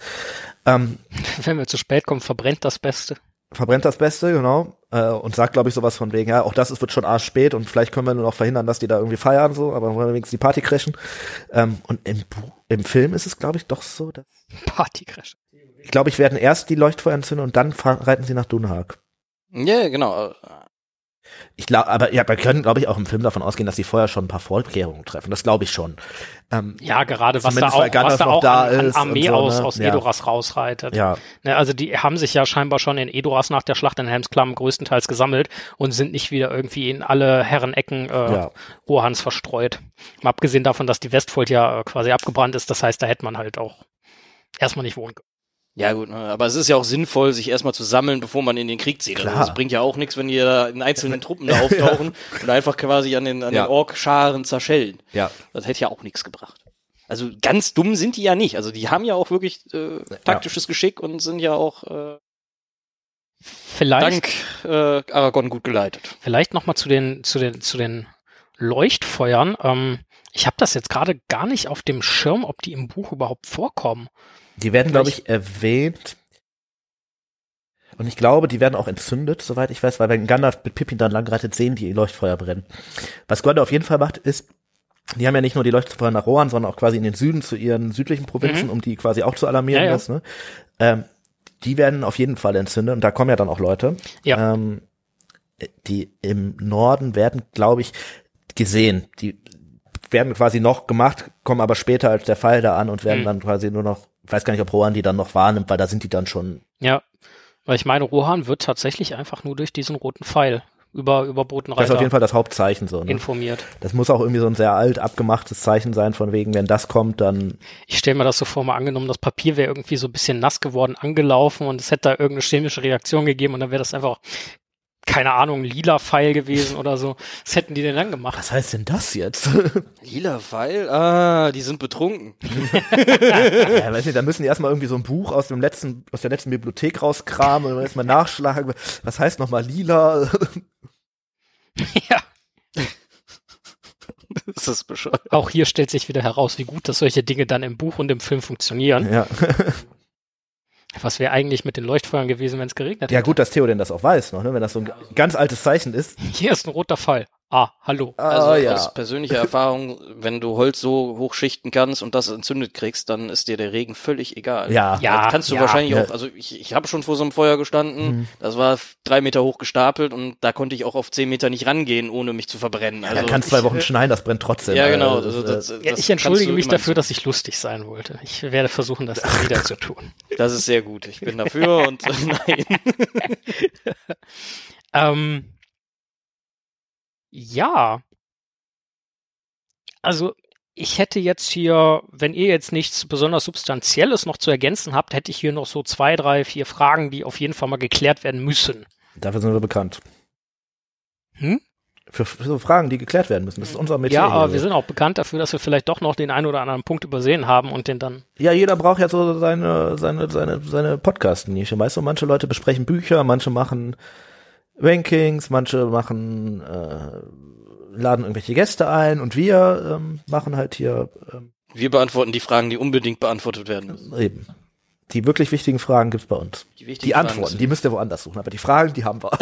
Ähm, Wenn wir zu spät kommen, verbrennt das Beste. verbrennt das Beste, genau, äh, und sagt, glaube ich, sowas von wegen, ja, auch das ist, wird schon arsch spät und vielleicht können wir nur noch verhindern, dass die da irgendwie feiern, so, aber wollen wir wenigstens die Party crashen. Ähm, und im, Buch, im Film ist es, glaube ich, doch so, dass, Partycrash. ich glaube, ich werden erst die Leuchtfeuer entzünden und dann reiten sie nach Dunhag. Ja, genau. Ich glaube, aber ja, wir können, glaube ich, auch im Film davon ausgehen, dass sie vorher schon ein paar Vorkehrungen treffen. Das glaube ich schon. Ähm, Ja, gerade was da auch, was da auch da an, an ist Armee so, aus, ne? aus Ja. Edoras rausreitet. ja, Ne, also die haben sich ja scheinbar schon in Edoras nach der Schlacht in Helmsklamm größtenteils gesammelt und sind nicht wieder irgendwie in alle Herrenecken äh, Ja. Rohans verstreut. Mal abgesehen davon, dass die Westfold ja äh, quasi abgebrannt ist, das heißt, da hätte man halt auch erstmal nicht wohnen können. Ja gut, ne, aber es ist ja auch sinnvoll, sich erstmal zu sammeln, bevor man in den Krieg zieht. Also Klar. es bringt ja auch nichts, wenn die da in einzelnen Truppen da auftauchen und einfach quasi an den, an Ja. den Ork-Scharen zerschellen. Ja. Das hätte ja auch nichts gebracht. Also ganz dumm sind die ja nicht. Also die haben ja auch wirklich äh, taktisches Geschick und sind ja auch äh, Vielleicht, dank äh, Aragorn gut geleitet. vielleicht noch mal zu den, zu den, zu den Leuchtfeuern. Ähm, ich habe das jetzt gerade gar nicht auf dem Schirm, ob die im Buch überhaupt vorkommen. Die werden, glaube ich, erwähnt. Und ich glaube, die werden auch entzündet, soweit ich weiß, weil wenn Gandalf mit Pippin dann lang reitet, sehen die Leuchtfeuer brennen. Was Gondor auf jeden Fall macht, ist, die haben ja nicht nur die Leuchtfeuer nach Rohan, sondern auch quasi in den Süden zu ihren südlichen Provinzen, Mhm. um die quasi auch zu alarmieren. Ja, ja. Das, ne? ähm, die werden auf jeden Fall entzündet und da kommen ja dann auch Leute. Ja. Ähm, die im Norden werden, glaube ich, gesehen. Die werden quasi noch gemacht, kommen aber später als der Fall da an und werden Mhm. dann quasi nur noch, ich weiß gar nicht, ob Rohan die dann noch wahrnimmt, weil da sind die dann schon. Ja, weil ich meine, Rohan wird tatsächlich einfach nur durch diesen roten Pfeil über, über Das ist auf Botenreiter jeden Fall das Hauptzeichen so. Ne? informiert. Das muss auch irgendwie so ein sehr alt abgemachtes Zeichen sein, von wegen, wenn das kommt, dann Ich stelle mir das so vor, mal angenommen, das Papier wäre irgendwie so ein bisschen nass geworden, angelaufen und es hätte da irgendeine chemische Reaktion gegeben und dann wäre das einfach, keine Ahnung, lila Pfeil gewesen oder so. Was hätten die denn dann gemacht? was heißt denn das jetzt? Lila Pfeil? Ah, die sind betrunken. ja, weiß nicht, da müssen die erstmal irgendwie so ein Buch aus dem letzten, aus der letzten Bibliothek rauskramen und erstmal nachschlagen. Was heißt nochmal lila? ja, das ist bescheuert. auch hier stellt sich wieder heraus, wie gut, dass solche Dinge dann im Buch und im Film funktionieren. ja. Was wäre eigentlich mit den Leuchtfeuern gewesen, wenn es geregnet ja, hätte? gut, dass Theoden das auch weiß noch, ne? wenn das so ein ganz altes Zeichen ist. Hier ist ein roter Pfeil. Ah, hallo. Also Ah, ja. aus persönlicher Erfahrung, wenn du Holz so hochschichten kannst und das entzündet kriegst, dann ist dir der Regen völlig egal. Ja. Ja. Das kannst du ja, wahrscheinlich ja. auch, also ich, ich habe schon vor so einem Feuer gestanden, Mhm. das war drei Meter hoch gestapelt und da konnte ich auch auf zehn Meter nicht rangehen, ohne mich zu verbrennen. Also ja, kann zwei ich- Wochen schneien, das brennt trotzdem. Ja, genau. Also, Also, äh, das, Ja, das ich kannst entschuldige mich dafür, dass ich lustig sein wollte. Ich werde versuchen, das wieder zu tun. Das ist sehr gut. Ich bin dafür und nein. Ähm, ja. Also, ich hätte jetzt hier, wenn ihr jetzt nichts besonders Substanzielles noch zu ergänzen habt, hätte ich hier noch so zwei, drei, vier Fragen, die auf jeden Fall mal geklärt werden müssen. Dafür sind wir bekannt. Hm? Für, für so Fragen, die geklärt werden müssen. Das ist unser Metier. Ja, hier aber so. wir sind auch bekannt dafür, dass wir vielleicht doch noch den einen oder anderen Punkt übersehen haben und den dann. Ja, jeder braucht ja so seine, seine, seine, seine Podcast-Nische. Weißt du, manche Leute besprechen Bücher, manche machen Rankings, manche machen, äh, laden irgendwelche Gäste ein und wir ähm, machen halt hier ähm, Wir beantworten die Fragen, die unbedingt beantwortet werden müssen. eben. Die wirklich wichtigen Fragen gibt's bei uns. Die, wichtigen Die Fragen Antworten, sind- die müsst ihr woanders suchen, aber die Fragen, die haben wir.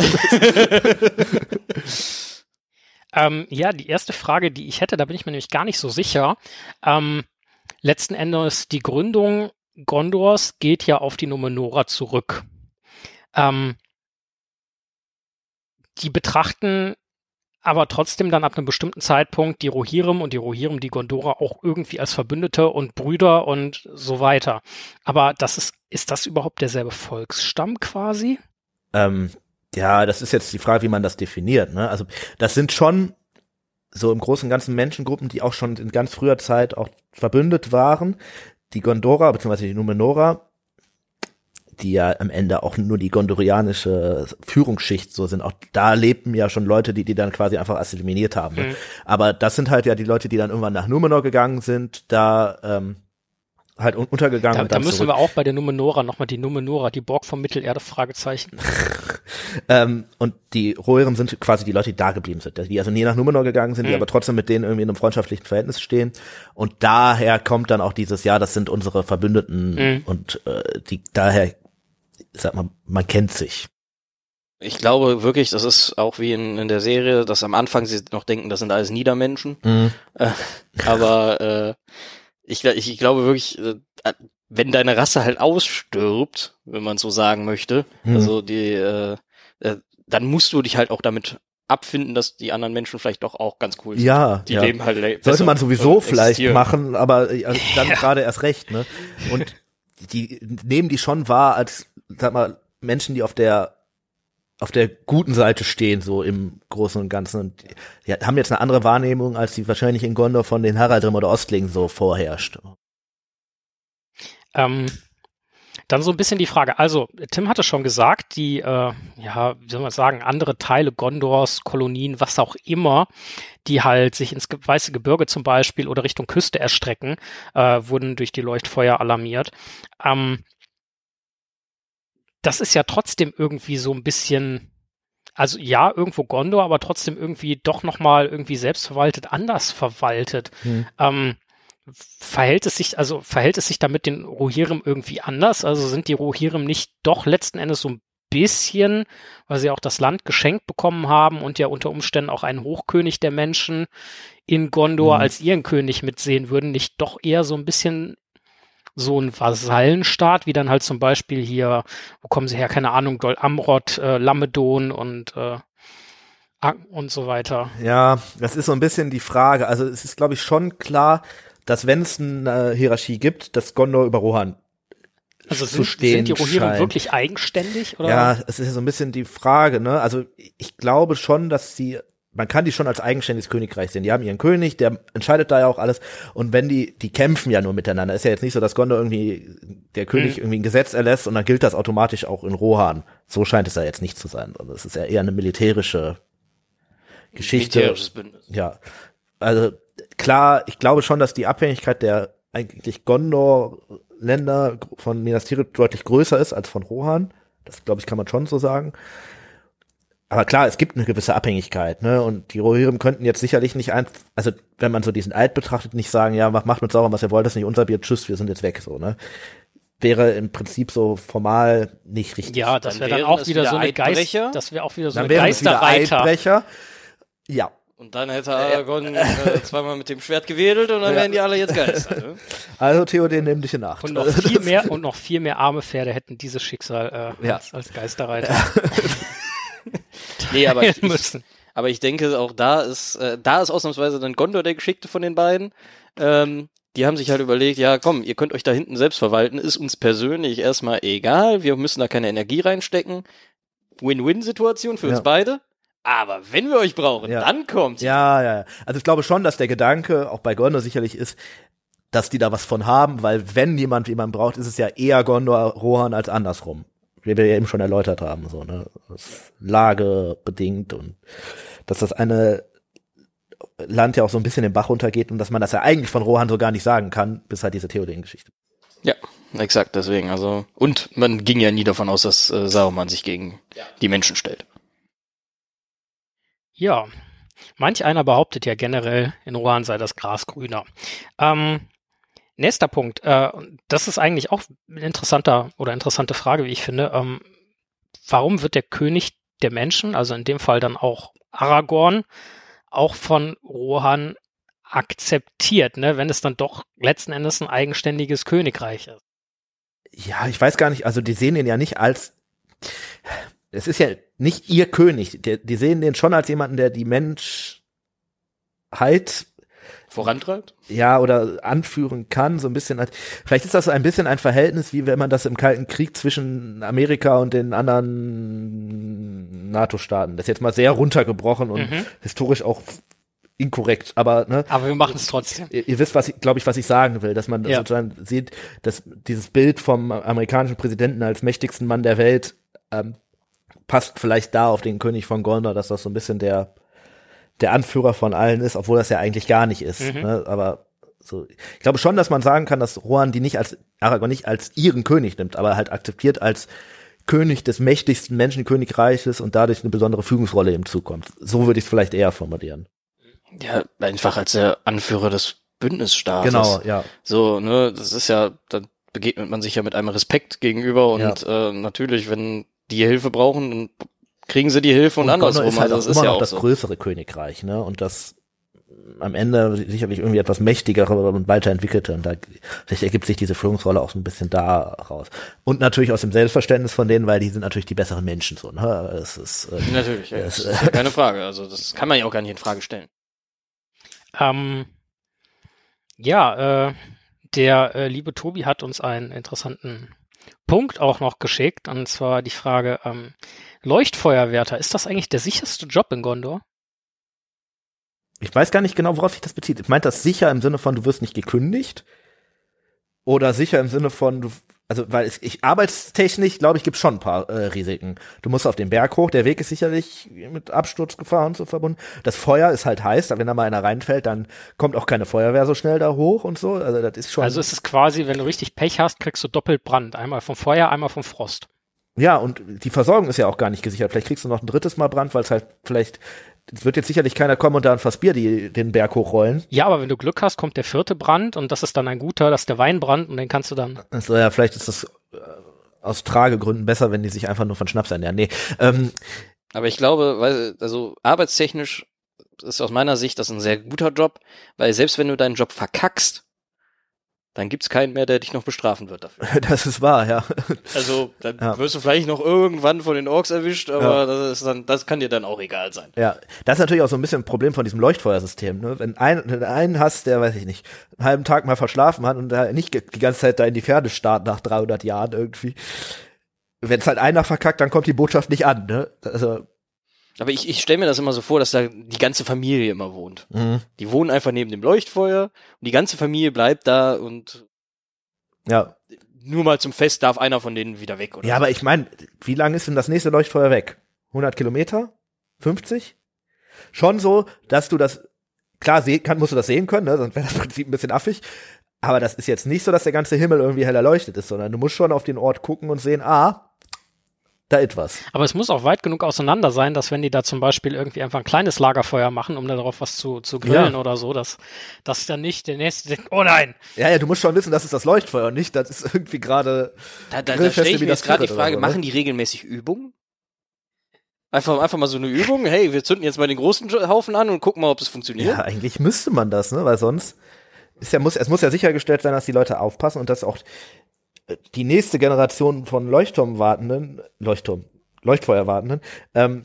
Ähm, ja, die erste Frage, die ich hätte, da bin ich mir nämlich gar nicht so sicher. Ähm, letzten Endes, die Gründung Gondors geht ja auf die Numenora zurück. Ähm, die betrachten aber trotzdem dann ab einem bestimmten Zeitpunkt die Rohirrim und die Rohirrim, die Gondora auch irgendwie als Verbündete und Brüder und so weiter. Aber das ist, ist das überhaupt derselbe Volksstamm quasi? Ähm, ja, das ist jetzt die Frage, wie man das definiert. Ne? Also das sind schon so im Großen und Ganzen Menschengruppen, die auch schon in ganz früher Zeit auch verbündet waren. Die Gondora bzw. die Numenora, die ja am Ende auch nur die gondorianische Führungsschicht so sind. Auch da lebten ja schon Leute, die die dann quasi einfach assimiliert haben. Ne? Mhm. Aber das sind halt ja die Leute, die dann irgendwann nach Numenor gegangen sind, da ähm, halt un untergegangen Da, und da müssen zurück. wir auch bei der Numenora nochmal die Numenora, die Borg vom Mittelerde, Fragezeichen. Ähm, und die Rohirrim sind quasi die Leute, die da geblieben sind, die also nie nach Numenor gegangen sind, die Mhm. aber trotzdem mit denen irgendwie in einem freundschaftlichen Verhältnis stehen. Und daher kommt dann auch dieses, ja, das sind unsere Verbündeten Mhm. und äh, die daher, sag mal, man kennt sich. Ich glaube wirklich, das ist auch wie in, in der Serie, dass am Anfang sie noch denken, das sind alles Niedermenschen. Äh, aber äh, ich, ich, ich glaube wirklich, äh, wenn deine Rasse halt ausstirbt, wenn man so sagen möchte, Mhm. also die, äh, äh, dann musst du dich halt auch damit abfinden, dass die anderen Menschen vielleicht doch auch ganz cool sind. Ja, Die ja. leben halt Sollte besser man sowieso vielleicht existieren. machen, aber äh, dann gerade erst recht, ne? Und die nehmen die schon wahr als, sag mal, Menschen, die auf der auf der guten Seite stehen, so im Großen und Ganzen. Und die haben jetzt eine andere Wahrnehmung, als die wahrscheinlich in Gondor von den Haraldrim oder Ostlingen so vorherrscht. Ähm, dann so ein bisschen die Frage. Also, Tim hatte schon gesagt, die, äh, ja, wie soll man sagen, andere Teile Gondors, Kolonien, was auch immer, die halt sich ins Weiße Gebirge zum Beispiel oder Richtung Küste erstrecken, äh, wurden durch die Leuchtfeuer alarmiert. Ähm, das ist ja trotzdem irgendwie so ein bisschen, also ja, irgendwo Gondor, aber trotzdem irgendwie doch nochmal irgendwie selbstverwaltet anders verwaltet. Hm. Ähm, verhält es sich, also verhält es sich da mit den Rohirrim irgendwie anders? Also sind die Rohirrim nicht doch letzten Endes so ein bisschen, weil sie auch das Land geschenkt bekommen haben und ja unter Umständen auch einen Hochkönig der Menschen in Gondor mhm. als ihren König mitsehen würden, nicht doch eher so ein bisschen so ein Vasallenstaat, wie dann halt zum Beispiel hier, wo kommen sie her, keine Ahnung, Dol Amrod, äh, Lamedon und äh, und so weiter. Ja, das ist so ein bisschen die Frage. Also es ist, glaube ich, schon klar, dass wenn es eine Hierarchie gibt, dass Gondor über Rohan also sind, zu stehen sind die Rohirrim wirklich eigenständig? Oder? Ja, es ist ja so ein bisschen die Frage. Ne? Also ich glaube schon, dass sie man kann die schon als eigenständiges Königreich sehen. Die haben ihren König, der entscheidet da ja auch alles. Und wenn die, die kämpfen ja nur miteinander. Ist ja jetzt nicht so, dass Gondor irgendwie, der König mhm. irgendwie ein Gesetz erlässt und dann gilt das automatisch auch in Rohan. So scheint es ja jetzt nicht zu sein. Also es ist ja eher eine militärische Geschichte. Militärisches Bündnis. Ja. Also klar, ich glaube schon, dass die Abhängigkeit der eigentlich Gondor-Länder von Minas Tirith deutlich größer ist als von Rohan. Das, glaube ich, kann man schon so sagen. Aber klar, es gibt eine gewisse Abhängigkeit, ne? Und die Rohirrim könnten jetzt sicherlich nicht einfach, also wenn man so diesen Eid betrachtet, nicht sagen, ja, macht, macht mit sauber, was ihr wollt, das ist nicht unser Bier, tschüss, wir sind jetzt weg, so, ne? Wäre im Prinzip so formal nicht richtig. Ja, das wäre dann auch wieder, wieder so eine Geist, das wäre auch wieder so dann eine Geisterreiter. Ja, und dann hätte Aragorn äh, zweimal mit dem Schwert gewedelt und dann ja. wären die alle jetzt Geister. Ne? Also Theoden nimm dich in Acht. Und noch viel mehr und noch viel mehr arme Pferde hätten dieses Schicksal äh, ja. als, als Geisterreiter. Ja. nee, aber ich, ich, aber ich denke auch da ist äh, da ist ausnahmsweise dann Gondor der Geschickte von den beiden. Ähm, die haben sich halt überlegt, ja komm, ihr könnt euch da hinten selbst verwalten, ist uns persönlich erstmal egal, wir müssen da keine Energie reinstecken. Win-Win-Situation für uns beide. Aber wenn wir euch brauchen, ja. dann kommt. Ja, ja, ja. Also ich glaube schon, dass der Gedanke auch bei Gondor sicherlich ist, dass die da was von haben, weil wenn jemand jemanden braucht, ist es ja eher Gondor Rohan als andersrum. Wie wir ja eben schon erläutert haben, so, ne? Das Lage bedingt und dass das eine Land ja auch so ein bisschen den Bach runtergeht und dass man das ja eigentlich von Rohan so gar nicht sagen kann, bis halt diese Theoden-Geschichte. Ja, exakt, deswegen, also, und man ging ja nie davon aus, dass äh, Saruman sich gegen ja. die Menschen stellt. Ja, manch einer behauptet ja generell, in Rohan sei das Gras grüner. Ähm, nächster Punkt, äh, das ist eigentlich auch ein interessanter oder interessante Frage, wie ich finde. Ähm, warum wird der König der Menschen, also in dem Fall dann auch Aragorn, auch von Rohan akzeptiert, ne, wenn es dann doch letzten Endes ein eigenständiges Königreich ist? Ja, ich weiß gar nicht, also die sehen ihn ja nicht als es ist ja nicht ihr König. Die, die sehen den schon als jemanden, der die Menschheit vorantreibt? Ja, oder anführen kann, so ein bisschen. Vielleicht ist das so ein bisschen ein Verhältnis, wie wenn man das im Kalten Krieg zwischen Amerika und den anderen NATO-Staaten. Das ist jetzt mal sehr runtergebrochen und mhm. historisch auch inkorrekt, aber ne, aber wir machen es trotzdem. Ihr, ihr, wisst, was ich glaube ich, was ich sagen will, dass man ja. sozusagen sieht, dass dieses Bild vom amerikanischen Präsidenten als mächtigsten Mann der Welt ähm, passt vielleicht da auf den König von Gondor, dass das so ein bisschen der, der Anführer von allen ist, obwohl das ja eigentlich gar nicht ist. Mhm. Ne? Aber so, ich glaube schon, dass man sagen kann, dass Rohan die nicht als Aragorn nicht als ihren König nimmt, aber halt akzeptiert als König des mächtigsten Menschenkönigreiches und dadurch eine besondere Führungsrolle ihm zukommt. So würde ich es vielleicht eher formulieren. Ja, einfach als der Anführer des Bündnisstaates. Genau, ja. So, ne, das ist ja, da begegnet man sich ja mit einem Respekt gegenüber und ja. äh, natürlich, wenn die Hilfe brauchen, dann kriegen sie die Hilfe und, und andersrum. Ist halt also das ist ja auch das so. größere Königreich, ne? Und das am Ende sicherlich irgendwie etwas mächtigere und weiterentwickelte. Und da vielleicht ergibt sich diese Führungsrolle auch so ein bisschen da raus. Und natürlich aus dem Selbstverständnis von denen, weil die sind natürlich die besseren Menschen so. Ne? Es ist, äh, natürlich, ja, es, ist keine Frage. Also das kann man ja auch gar nicht in Frage stellen. Ähm, ja, äh, der äh, liebe Tobi hat uns einen interessanten Punkt auch noch geschickt, und zwar die Frage, ähm, Leuchtfeuerwärter, ist das eigentlich der sicherste Job in Gondor? Ich weiß gar nicht genau, worauf sich das bezieht. Ich meint das sicher im Sinne von, du wirst nicht gekündigt? Oder sicher im Sinne von, du, also weil es, ich arbeitstechnisch, glaube ich, gibt schon ein paar äh, Risiken. Du musst auf den Berg hoch, der Weg ist sicherlich mit Absturzgefahr und so verbunden. Das Feuer ist halt heiß, wenn da mal einer reinfällt, dann kommt auch keine Feuerwehr so schnell da hoch und so. Also das ist schon. Also es ist quasi, wenn du richtig Pech hast, kriegst du doppelt Brand. Einmal vom Feuer, einmal vom Frost. Ja, und die Versorgung ist ja auch gar nicht gesichert. Vielleicht kriegst du noch ein drittes Mal Brand, weil es halt vielleicht es wird jetzt sicherlich keiner kommen und da ein Fass Bier die, den Berg hochrollen. Ja, aber wenn du Glück hast, kommt der vierte Brand und das ist dann ein guter, das ist der Weinbrand und den kannst du dann. Also ja, vielleicht ist das äh, aus Tragegründen besser, wenn die sich einfach nur von Schnaps ernähren. Nee, ähm, Aber ich glaube, weil, also arbeitstechnisch ist aus meiner Sicht das ein sehr guter Job, weil selbst wenn du deinen Job verkackst, dann gibt's keinen mehr, der dich noch bestrafen wird dafür. das ist wahr, ja. Also dann Ja. wirst du vielleicht noch irgendwann von den Orks erwischt, aber Ja. das ist dann, das kann dir dann auch egal sein. Ja, das ist natürlich auch so ein bisschen ein Problem von diesem Leuchtfeuersystem. Ne? Wenn ein, wenn du einen hast, der, weiß ich nicht, einen halben Tag mal verschlafen hat und da nicht die ganze Zeit da in die Pferde starrt nach 300 Jahren irgendwie. Wenn es halt einer verkackt, dann kommt die Botschaft nicht an. Ne? Also, Aber ich, ich stelle mir das immer so vor, dass da die ganze Familie immer wohnt. Die wohnen einfach neben dem Leuchtfeuer und die ganze Familie bleibt da und ja. nur mal zum Fest darf einer von denen wieder weg, oder? Ja, aber ich meine, wie lange ist denn das nächste Leuchtfeuer weg? 100 Kilometer? 50? Schon so, dass du das, klar, sehen kann, musst du das sehen können, ne? sonst wäre das Prinzip ein bisschen affig. Aber das ist jetzt nicht so, dass der ganze Himmel irgendwie hell erleuchtet ist, sondern du musst schon auf den Ort gucken und sehen, ah, da etwas. Aber es muss auch weit genug auseinander sein, dass wenn die da zum Beispiel irgendwie einfach ein kleines Lagerfeuer machen, um darauf was zu, zu grillen Ja. oder so, dass, dass dann nicht der nächste denkt, oh nein, Ja, ja, du musst schon wissen, das ist das Leuchtfeuer und nicht, das ist irgendwie gerade. Da, da, da stelle ich mir das jetzt gerade die Frage, so, ne? machen die regelmäßig Übungen? Einfach, einfach mal so eine Übung, hey, wir zünden jetzt mal den großen Haufen an und gucken mal, ob es funktioniert. Ja, eigentlich müsste man das, ne? Weil sonst ist ja, muss, es muss ja sichergestellt sein, dass die Leute aufpassen und dass auch die nächste Generation von Leuchtturmwartenden, Leuchtturm, Leuchtfeuerwartenden, ähm,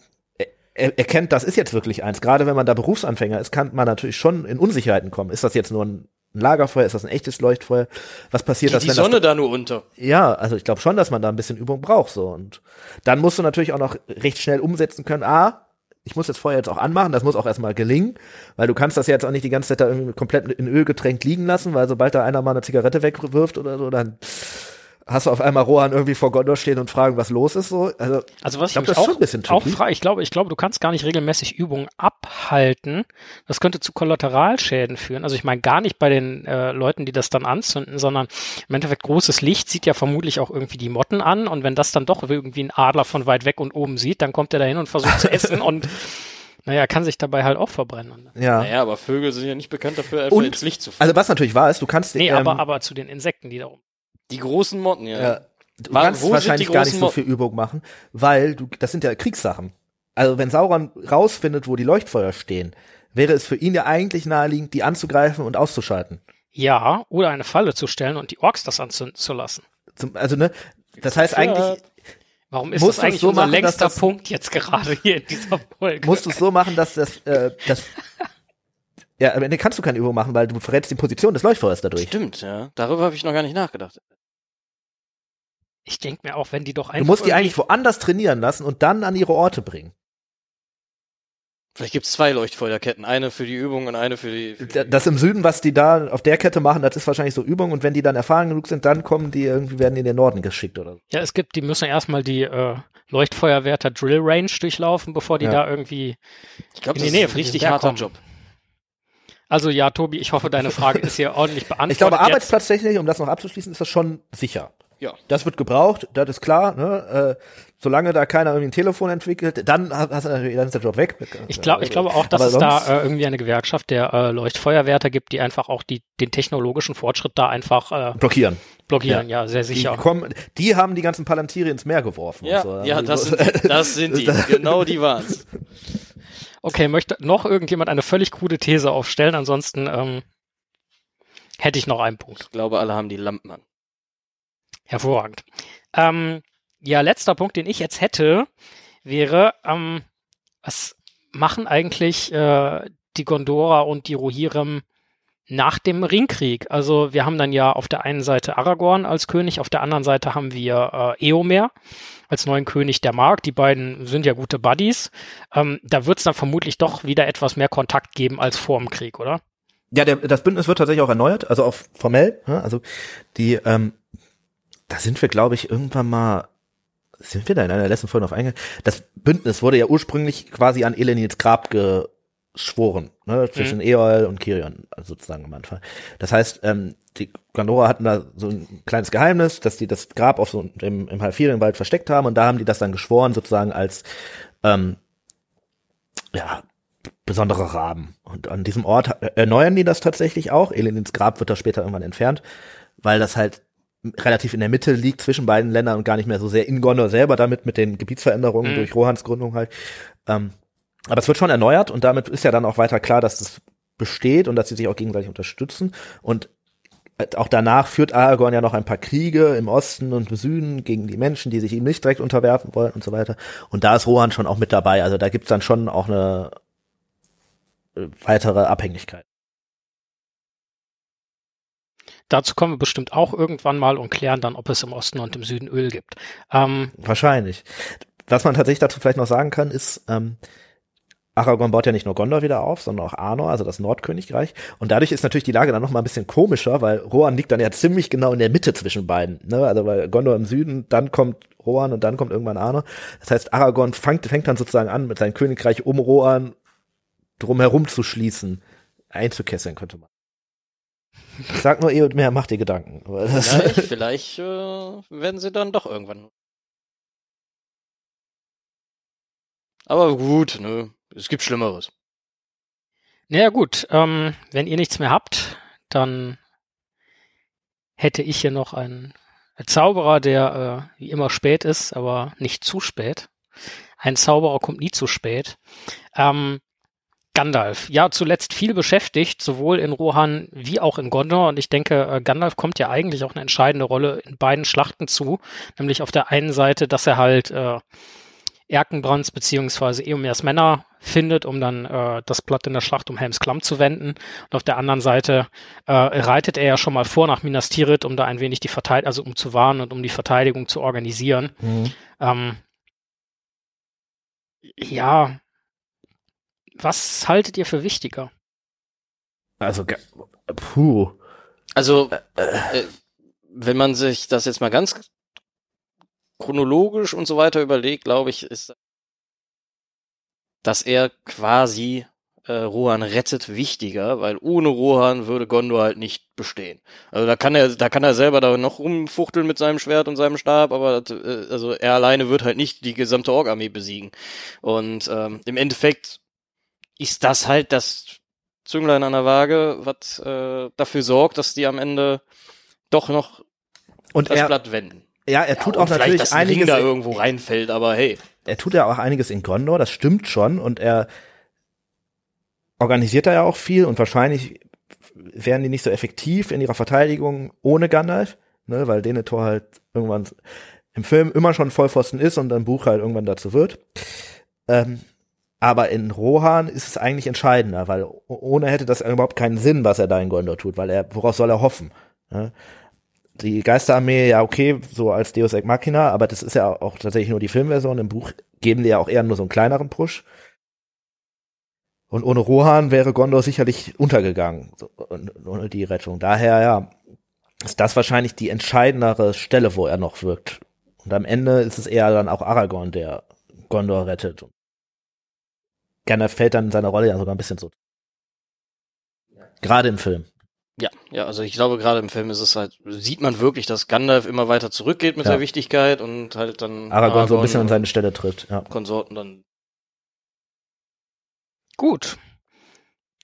er, erkennt, das ist jetzt wirklich eins. Gerade wenn man da Berufsanfänger ist, kann man natürlich schon in Unsicherheiten kommen. Ist das jetzt nur ein Lagerfeuer? Ist das ein echtes Leuchtfeuer? Was passiert, Geht die wenn Sonne das, da nur unter? ja, also ich glaube schon, dass man da ein bisschen Übung braucht so und dann musst du natürlich auch noch recht schnell umsetzen können. Ah, ich muss das Feuer jetzt auch anmachen, das muss auch erstmal gelingen, weil du kannst das ja jetzt auch nicht die ganze Zeit da irgendwie komplett in Öl getränkt liegen lassen, weil sobald da einer mal eine Zigarette wegwirft oder so, dann hast du auf einmal Rohan irgendwie vor Gondor stehen und fragen, was los ist so. Also Also was ich, Ich glaub, mich das ist auch, schon ein bisschen auch frage, ich glaube, ich glaube, du kannst gar nicht regelmäßig Übungen abhalten. Das könnte zu Kollateralschäden führen. Also ich meine gar nicht bei den äh, Leuten, die das dann anzünden, sondern im Endeffekt großes Licht sieht ja vermutlich auch irgendwie die Motten an und wenn das dann doch irgendwie ein Adler von weit weg und oben sieht, dann kommt er da hin und versucht zu essen und naja, kann sich dabei halt auch verbrennen. ja. Naja, aber Vögel sind ja nicht bekannt dafür, einfach Und- ins Licht zu fliegen. Also was natürlich wahr ist, du kannst Nee, ähm, aber, aber zu den Insekten, die da oben. Die großen Motten, ja. Ja. Du Wa- kannst wahrscheinlich gar nicht so viel Übung machen, weil du, das sind ja Kriegssachen. Also wenn Sauron rausfindet, wo die Leuchtfeuer stehen, wäre es für ihn ja eigentlich naheliegend, die anzugreifen und auszuschalten. Ja, oder eine Falle zu stellen und die Orks das anzünden zu lassen. Zum, also ne, das heißt eigentlich Warum ist Musst das eigentlich so unser machen, längster das- Punkt jetzt gerade hier in dieser Folge? musst du es so machen, dass das, äh, das ja, am Ende kannst du keine Übung machen, weil du verrätst die Position des Leuchtfeuers dadurch. Stimmt, ja. Darüber habe ich noch gar nicht nachgedacht. Ich denke mir auch, wenn die doch Du einfach musst die eigentlich woanders trainieren lassen und dann an ihre Orte bringen. Vielleicht gibt's zwei Leuchtfeuerketten. Eine für die Übung und eine für die. Für die Das im Süden, was die da auf der Kette machen, das ist wahrscheinlich so Übung und wenn die dann erfahren genug sind, dann kommen die irgendwie, werden die in den Norden geschickt oder so. Ja, es gibt, die müssen erstmal die äh, Leuchtfeuerwärter Drill Range durchlaufen, bevor die Ja. da irgendwie. ich glaube, in das die Nähe ist ein richtig harter kommen. Job. Also ja, Tobi, ich hoffe, deine Frage ist hier ordentlich beantwortet. Ich glaube, arbeitsplatztechnisch, um das noch abzuschließen, ist das schon sicher. Ja. Das wird gebraucht, das ist klar. Ne? Äh, solange da keiner irgendwie ein Telefon entwickelt, dann hast du natürlich, dann ist der Job weg. Ich glaube, ich glaube auch, dass Aber es da äh, irgendwie eine Gewerkschaft der äh, Leuchtfeuerwärter gibt, die einfach auch die, den technologischen Fortschritt da einfach äh, blockieren. blockieren. Ja, sehr Die, sicher. kommen, die haben die ganzen Palantiere ins Meer geworfen. Ja, und so. ja, Also, das sind die. Das sind die. Genau die waren's. Okay, möchte noch irgendjemand eine völlig krude These aufstellen? Ansonsten ähm, hätte ich noch einen Punkt. Ich glaube, alle haben die Lampen an. Hervorragend. Ähm, ja, letzter Punkt, den ich jetzt hätte, wäre, ähm, was machen eigentlich äh, die Gondora und die Rohirrim nach dem Ringkrieg? Also wir haben dann ja auf der einen Seite Aragorn als König, auf der anderen Seite haben wir äh, Eomer als neuen König der Mark. Die beiden sind ja gute Buddies. Ähm, da wird es dann vermutlich doch wieder etwas mehr Kontakt geben als vor dem Krieg, oder? Ja, der, das Bündnis wird tatsächlich auch erneuert, also auch formell. Ne? Also die ähm, da sind wir, glaube ich, irgendwann mal, sind wir da in einer letzten Folge auf eingegangen? Das Bündnis wurde ja ursprünglich quasi an Elenils Grab geschworen, ne, zwischen mhm. Eol und Kirion, also sozusagen am Anfang. Das heißt, ähm, die Gondora hatten da so ein kleines Geheimnis, dass die das Grab auf so im, im Halfirienwald versteckt haben und da haben die das dann geschworen, sozusagen als ähm, ja, besondere Raben. Und an diesem Ort erneuern die das tatsächlich auch. Elenins Grab wird da später irgendwann entfernt, weil das halt relativ in der Mitte liegt zwischen beiden Ländern und gar nicht mehr so sehr in Gondor selber damit mit den Gebietsveränderungen mhm. durch Rohans Gründung halt. Ähm, aber es wird schon erneuert und damit ist ja dann auch weiter klar, dass es besteht und dass sie sich auch gegenseitig unterstützen. Und auch danach führt Aragorn ja noch ein paar Kriege im Osten und im Süden gegen die Menschen, die sich ihm nicht direkt unterwerfen wollen und so weiter. Und da ist Rohan schon auch mit dabei. Also da gibt's dann schon auch eine äh, weitere Abhängigkeit. Dazu kommen wir bestimmt auch irgendwann mal und klären dann, ob es im Osten und im Süden Öl gibt. Ähm, Wahrscheinlich. Was man tatsächlich dazu vielleicht noch sagen kann, ist, ähm, Aragorn baut ja nicht nur Gondor wieder auf, sondern auch Arnor, also das Nordkönigreich. Und dadurch ist natürlich die Lage dann noch mal ein bisschen komischer, weil Rohan liegt dann ja ziemlich genau in der Mitte zwischen beiden. Ne? Also weil Gondor im Süden, dann kommt Rohan und dann kommt irgendwann Arnor. Das heißt, Aragorn fängt, fängt dann sozusagen an, mit seinem Königreich um Rohan drumherum zu schließen. Einzukesseln könnte man. Ich sag nur, eh und mehr macht dir Gedanken. Vielleicht, vielleicht äh, werden sie dann doch irgendwann. Aber gut, ne? Es gibt Schlimmeres. Naja gut, ähm, wenn ihr nichts mehr habt, dann hätte ich hier noch einen, Zauberer, der äh, wie immer spät ist, aber nicht zu spät. Ein Zauberer kommt nie zu spät. Ähm, Gandalf, ja, zuletzt viel beschäftigt, sowohl in Rohan wie auch in Gondor. Und ich denke, äh, Gandalf kommt ja eigentlich auch eine entscheidende Rolle in beiden Schlachten zu. Nämlich auf der einen Seite, dass er halt äh, Erkenbrands beziehungsweise Eomers Männer findet, um dann äh, das Blatt in der Schlacht um Helms Klamm zu wenden. Und auf der anderen Seite äh, reitet er ja schon mal vor nach Minas Tirith, um da ein wenig die Verteidigung, also um zu warnen und um die Verteidigung zu organisieren. Mhm. Ähm, ja, was haltet ihr für wichtiger? Also, puh. Also, äh, äh, wenn man sich das jetzt mal ganz chronologisch und so weiter überlegt, glaube ich, ist, dass er quasi äh, Rohan rettet wichtiger, weil ohne Rohan würde Gondor halt nicht bestehen. Also da kann er, da kann er selber da noch rumfuchteln mit seinem Schwert und seinem Stab, aber äh, also er alleine wird halt nicht die gesamte Ork-Armee besiegen. Und ähm, im Endeffekt ist das halt das Zünglein an der Waage, was äh, dafür sorgt, dass die am Ende doch noch und das er, Blatt wenden. Ja, er tut ja, auch natürlich dass einiges. Ring da irgendwo reinfällt, aber hey. Er tut ja auch einiges in Gondor, das stimmt schon, und er organisiert da ja auch viel und wahrscheinlich wären die nicht so effektiv in ihrer Verteidigung ohne Gandalf, ne, weil Denethor halt irgendwann im Film immer schon Vollpfosten ist und dann Buch halt irgendwann dazu wird. Ähm, aber in Rohan ist es eigentlich entscheidender, weil ohne hätte das überhaupt keinen Sinn, was er da in Gondor tut, weil er, woraus soll er hoffen? Ne? Die Geisterarmee, ja, okay, so als Deus Ex Machina, aber das ist ja auch tatsächlich nur die Filmversion. Im Buch geben die ja auch eher nur so einen kleineren Push. Und ohne Rohan wäre Gondor sicherlich untergegangen, so, ohne die Rettung. Daher, ja, ist das wahrscheinlich die entscheidendere Stelle, wo er noch wirkt. Und am Ende ist es eher dann auch Aragorn, der Gondor rettet. Gerne fällt dann in seiner Rolle ja sogar ein bisschen so. Gerade im Film. Ja, also ich glaube, gerade im Film ist es halt, sieht man wirklich, dass Gandalf immer weiter zurückgeht mit ja. der Wichtigkeit und halt dann Aragorn, Aragorn so ein bisschen an seine Stelle tritt. Ja. Konsorten dann. Gut.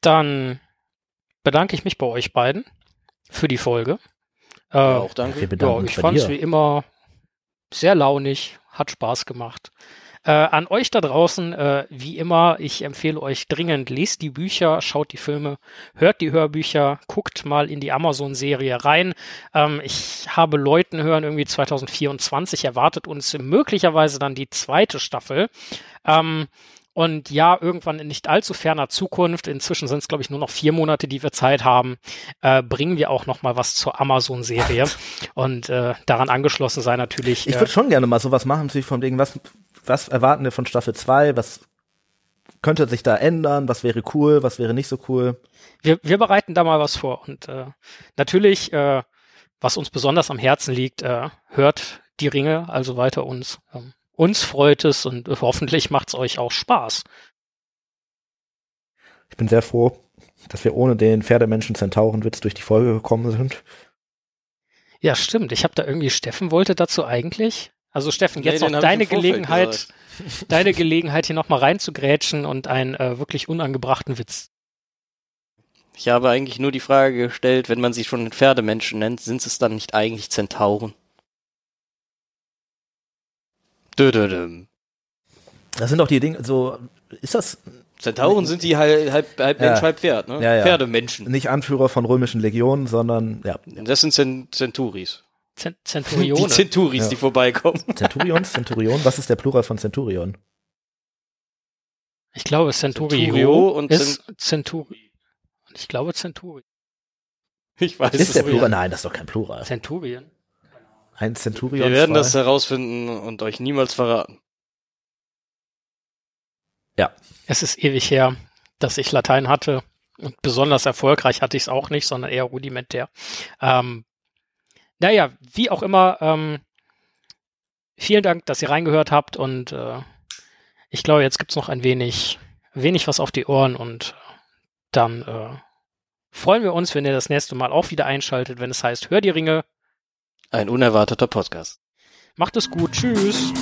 Dann bedanke ich mich bei euch beiden für die Folge. Äh, ja, auch danke. Ja, ich fand es wie immer sehr launig, hat Spaß gemacht. Äh, an euch da draußen, äh, wie immer, ich empfehle euch dringend, lest die Bücher, schaut die Filme, hört die Hörbücher, guckt mal in die Amazon-Serie rein. Ähm, ich habe Leuten hören, irgendwie 2024 erwartet uns möglicherweise dann die zweite Staffel. Ähm, und ja, irgendwann in nicht allzu ferner Zukunft, inzwischen sind es, glaube ich, nur noch vier Monate, die wir Zeit haben, äh, bringen wir auch noch mal was zur Amazon-Serie. Und äh, daran angeschlossen sei natürlich. Ich würde äh, schon gerne mal sowas machen, natürlich vom Ding, was, was erwarten wir von Staffel 2? Was könnte sich da ändern? Was wäre cool? Was wäre nicht so cool? Wir, wir bereiten da mal was vor. Und äh, natürlich äh, was uns besonders am Herzen liegt, äh, hört die Ringe also weiter uns. Ähm, uns freut es und hoffentlich macht es euch auch Spaß. Ich bin sehr froh, dass wir ohne den Pferdemenschen Zentaurenwitz durch die Folge gekommen sind. Ja, stimmt. Ich habe da irgendwie, Steffen wollte dazu eigentlich. Also Steffen, jetzt Nee, noch deine Gelegenheit, deine Gelegenheit hier nochmal reinzugrätschen und einen äh, wirklich unangebrachten Witz. Ich habe eigentlich nur die Frage gestellt, wenn man sie schon Pferdemenschen nennt, sind es dann nicht eigentlich Zentauren? Dödödüm. Das sind doch die Dinge, so, ist das Zentauren sind die halb, halb, halb Ja. Mensch, halb Pferd, ne? Ja, ja. Pferdemenschen. nicht Anführer von römischen Legionen, sondern, ja, Das sind Cent Centuris. Zent Die. Centuris, Ja. die vorbeikommen. Centurions, Centurion, was ist der Plural von Centurion? ich glaube, Centurio, Centurio und ist Centuri. Und ich glaube Centuri. Ich weiß Ist es der nicht. Plural? Nein, das ist doch kein Plural. Centurien. Ein Centurion. Wir werden zwei. das herausfinden und euch niemals verraten. Es ist ewig her, dass ich Latein hatte. Und besonders erfolgreich hatte ich es auch nicht, sondern eher rudimentär. Ähm, naja, wie auch immer, ähm, vielen Dank, dass ihr reingehört habt und äh, ich glaube, jetzt gibt's noch ein wenig, wenig was auf die Ohren und dann äh, freuen wir uns, wenn ihr das nächste Mal auch wieder einschaltet, wenn es heißt, hör die Ringe, Ein unerwarteter Podcast. macht es gut, tschüss.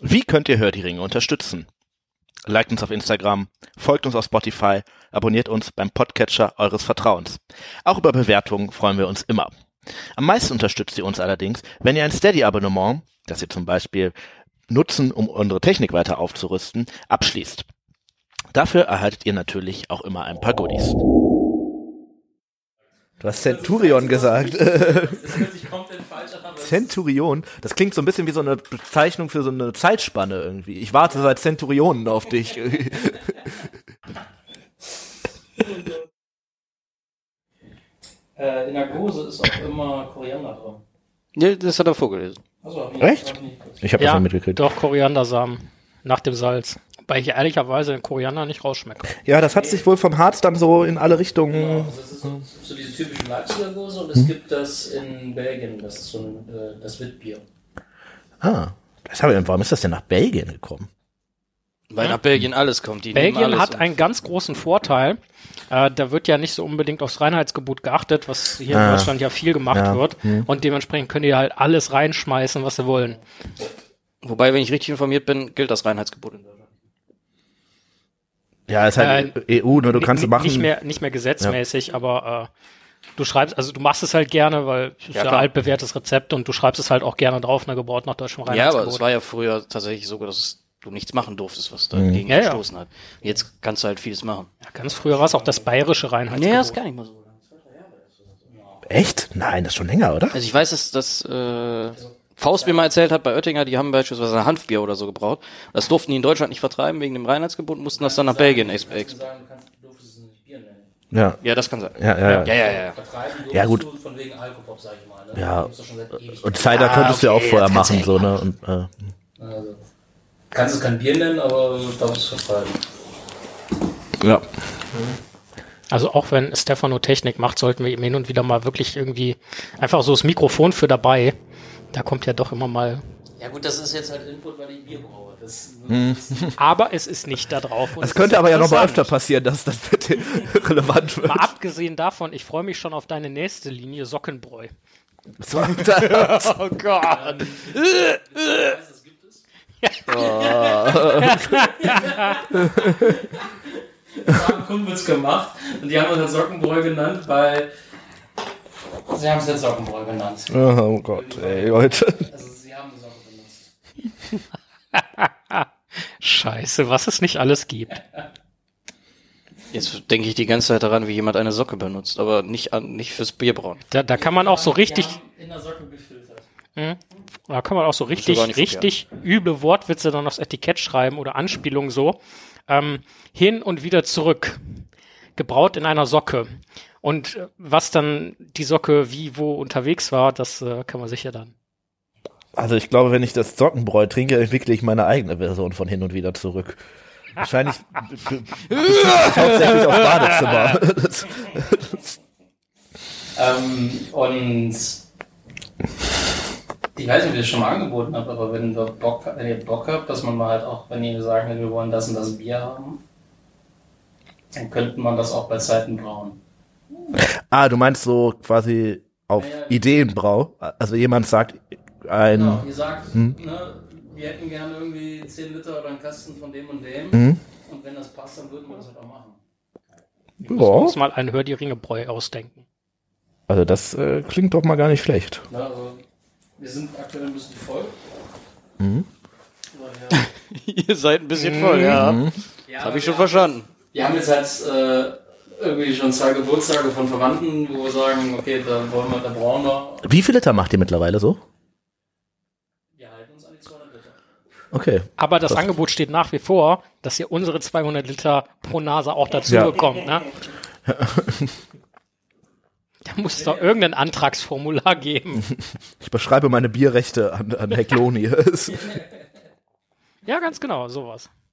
Wie könnt ihr Hör die Ringe unterstützen? Liked uns auf Instagram, folgt uns auf Spotify, abonniert uns beim Podcatcher eures Vertrauens. Auch über Bewertungen freuen wir uns immer. Am meisten unterstützt ihr uns allerdings, wenn ihr ein Steady-Abonnement, das ihr zum Beispiel nutzen, um unsere Technik weiter aufzurüsten, abschließt. Dafür erhaltet ihr natürlich auch immer ein paar Goodies. Du hast Centurion gesagt. Das hört sich komplett falsch an, aber es Centurion, das klingt so ein bisschen wie so eine Bezeichnung für so eine Zeitspanne irgendwie. Ich warte seit Centurionen auf dich. äh, in der Gose ist auch immer Koriander drin. Ja, das hat er vorgelesen. Also, Echt? hab ich habe das Ja, nicht mitgekriegt. doch Koriandersamen nach dem Salz. Weil ich ehrlicherweise den Koriander nicht rausschmecke. Ja, das hat sich wohl vom Harz dann so in alle Genau, Richtungen. also es ist so, so diese typischen Leipziger Gose und Hm? es gibt das in Belgien, das ist so ein, äh, das Witbier. Ah, das habe ich, warum ist das denn nach Belgien gekommen? Weil nach Belgien alles kommt. Die Belgien alles hat einen ganz großen Vorteil. Äh, da wird ja nicht so unbedingt aufs Reinheitsgebot geachtet, was hier Ah. in Deutschland ja viel gemacht Ja. wird. Hm. Und dementsprechend können die halt alles reinschmeißen, was sie wollen. Wobei, wenn ich richtig informiert bin, gilt das Reinheitsgebot in Deutschland. Ja, ist halt EU, nur du kannst N- machen. Nicht mehr, nicht mehr gesetzmäßig, aber äh, du schreibst, also du machst es halt gerne, weil es ist Ja, ja, klar. altbewährtes Rezept und du schreibst es halt auch gerne drauf, ne, gebaut nach deutschem Ja, aber Reinheitsgebot. es war ja früher tatsächlich so, dass es- du nichts machen durftest, was dagegen Ja, ja. gestoßen hat. Jetzt kannst du halt vieles machen. ja, ganz früher war es auch das bayerische Reinheitsgebot. Nee, das ist gar nicht mal so. Echt? Nein, das ist schon länger, oder? Also ich weiß, dass das äh, Faust mir mal erzählt hat bei Oettinger, die haben beispielsweise ein Hanfbier oder so gebraut. Das durften die in Deutschland nicht vertreiben wegen dem Reinheitsgebot, mussten das dann nach Belgien ex ex Du sagen, du, kannst, du durftest es nicht Bier nennen. Ja, Ja, das kann sein. ja, ja. Ja, ja, ja. ja. Ja, gut. du von wegen Alkopop, sag ich mal. Ne? Ja. Und Cider Ah, könntest du ja auch vorher machen, so, ne? Und, äh, Also, kannst es kein Bier nennen, aber du darfst es vertreiben. ja. Also auch wenn Stefano Technik macht, sollten wir ihm hin und wieder mal wirklich irgendwie einfach so das Mikrofon für dabei. Da kommt ja doch immer mal. Ja gut, das ist jetzt halt Input, weil ich Bier brauche. Das, Aber es ist nicht da drauf. und Das es könnte aber ja noch mal öfter passieren, dass das bitte relevant wird. Mal abgesehen davon, ich freue mich schon auf deine nächste Linie, Sockenbräu. So, Oh Gott. das gibt es. Das haben Kumpels gemacht und die haben uns jetzt Sockenbräu genannt, weil sie haben es jetzt Sockenbräu genannt. oh Gott, ey, Leute. Also sie haben die Socke benutzt. Scheiße, was es nicht alles gibt. Jetzt denke ich die ganze Zeit daran, wie jemand eine Socke benutzt, aber nicht an, nicht fürs Bierbrauen. Da, da kann man auch so richtig, in der Socke gefiltert. Da kann man auch so richtig, nicht richtig üble Wortwitze dann aufs Etikett schreiben oder Anspielungen so. Ähm, hin und wieder zurück. Gebraut in einer Socke. Und äh, was dann die Socke wie wo unterwegs war, das äh, kann man sich ja dann Also ich glaube, wenn ich das Sockenbräu trinke, entwickle ich meine eigene Version von hin und wieder zurück. Wahrscheinlich hauptsächlich auf Badezimmer. Ähm, und ich weiß nicht, ob ich das schon mal angeboten habe, aber wenn, wir Bock, wenn ihr Bock habt, dass man mal halt auch, wenn ihr sagen, wir wollen das und das Bier haben, dann könnte man das auch bei Zeiten brauen. ah, du meinst so quasi auf Ja, ja. Ideenbrau. Also jemand sagt ein Genau, ihr sagt, Hm. ne, wir hätten gerne irgendwie 10 Liter oder einen Kasten von dem und dem. Mhm. Und wenn das passt, dann würden wir das halt auch machen. Wir Ja. müssen uns mal ein Hör die Ringe Bräu ausdenken. Also das äh, klingt doch mal gar nicht schlecht. Ne, also, wir sind aktuell ein bisschen voll. Mhm. Ihr seid ein bisschen voll, ja. Mhm. ja, Das habe ich schon verstanden. Wir haben jetzt halt äh, irgendwie schon zwei Geburtstage von Verwandten, wo wir sagen, okay, da wollen wir, da brauchen wir. Wie viel Liter macht ihr mittlerweile so? Wir halten uns an die 200 Liter. Okay. Aber das Das- Angebot steht nach wie vor, dass ihr unsere 200 Liter pro Nase auch dazu Ja. bekommt. Ne? da muss es doch irgendein Antragsformular geben. Ich beschreibe meine Bierrechte an, an Heckloni. Ja, ganz genau, sowas.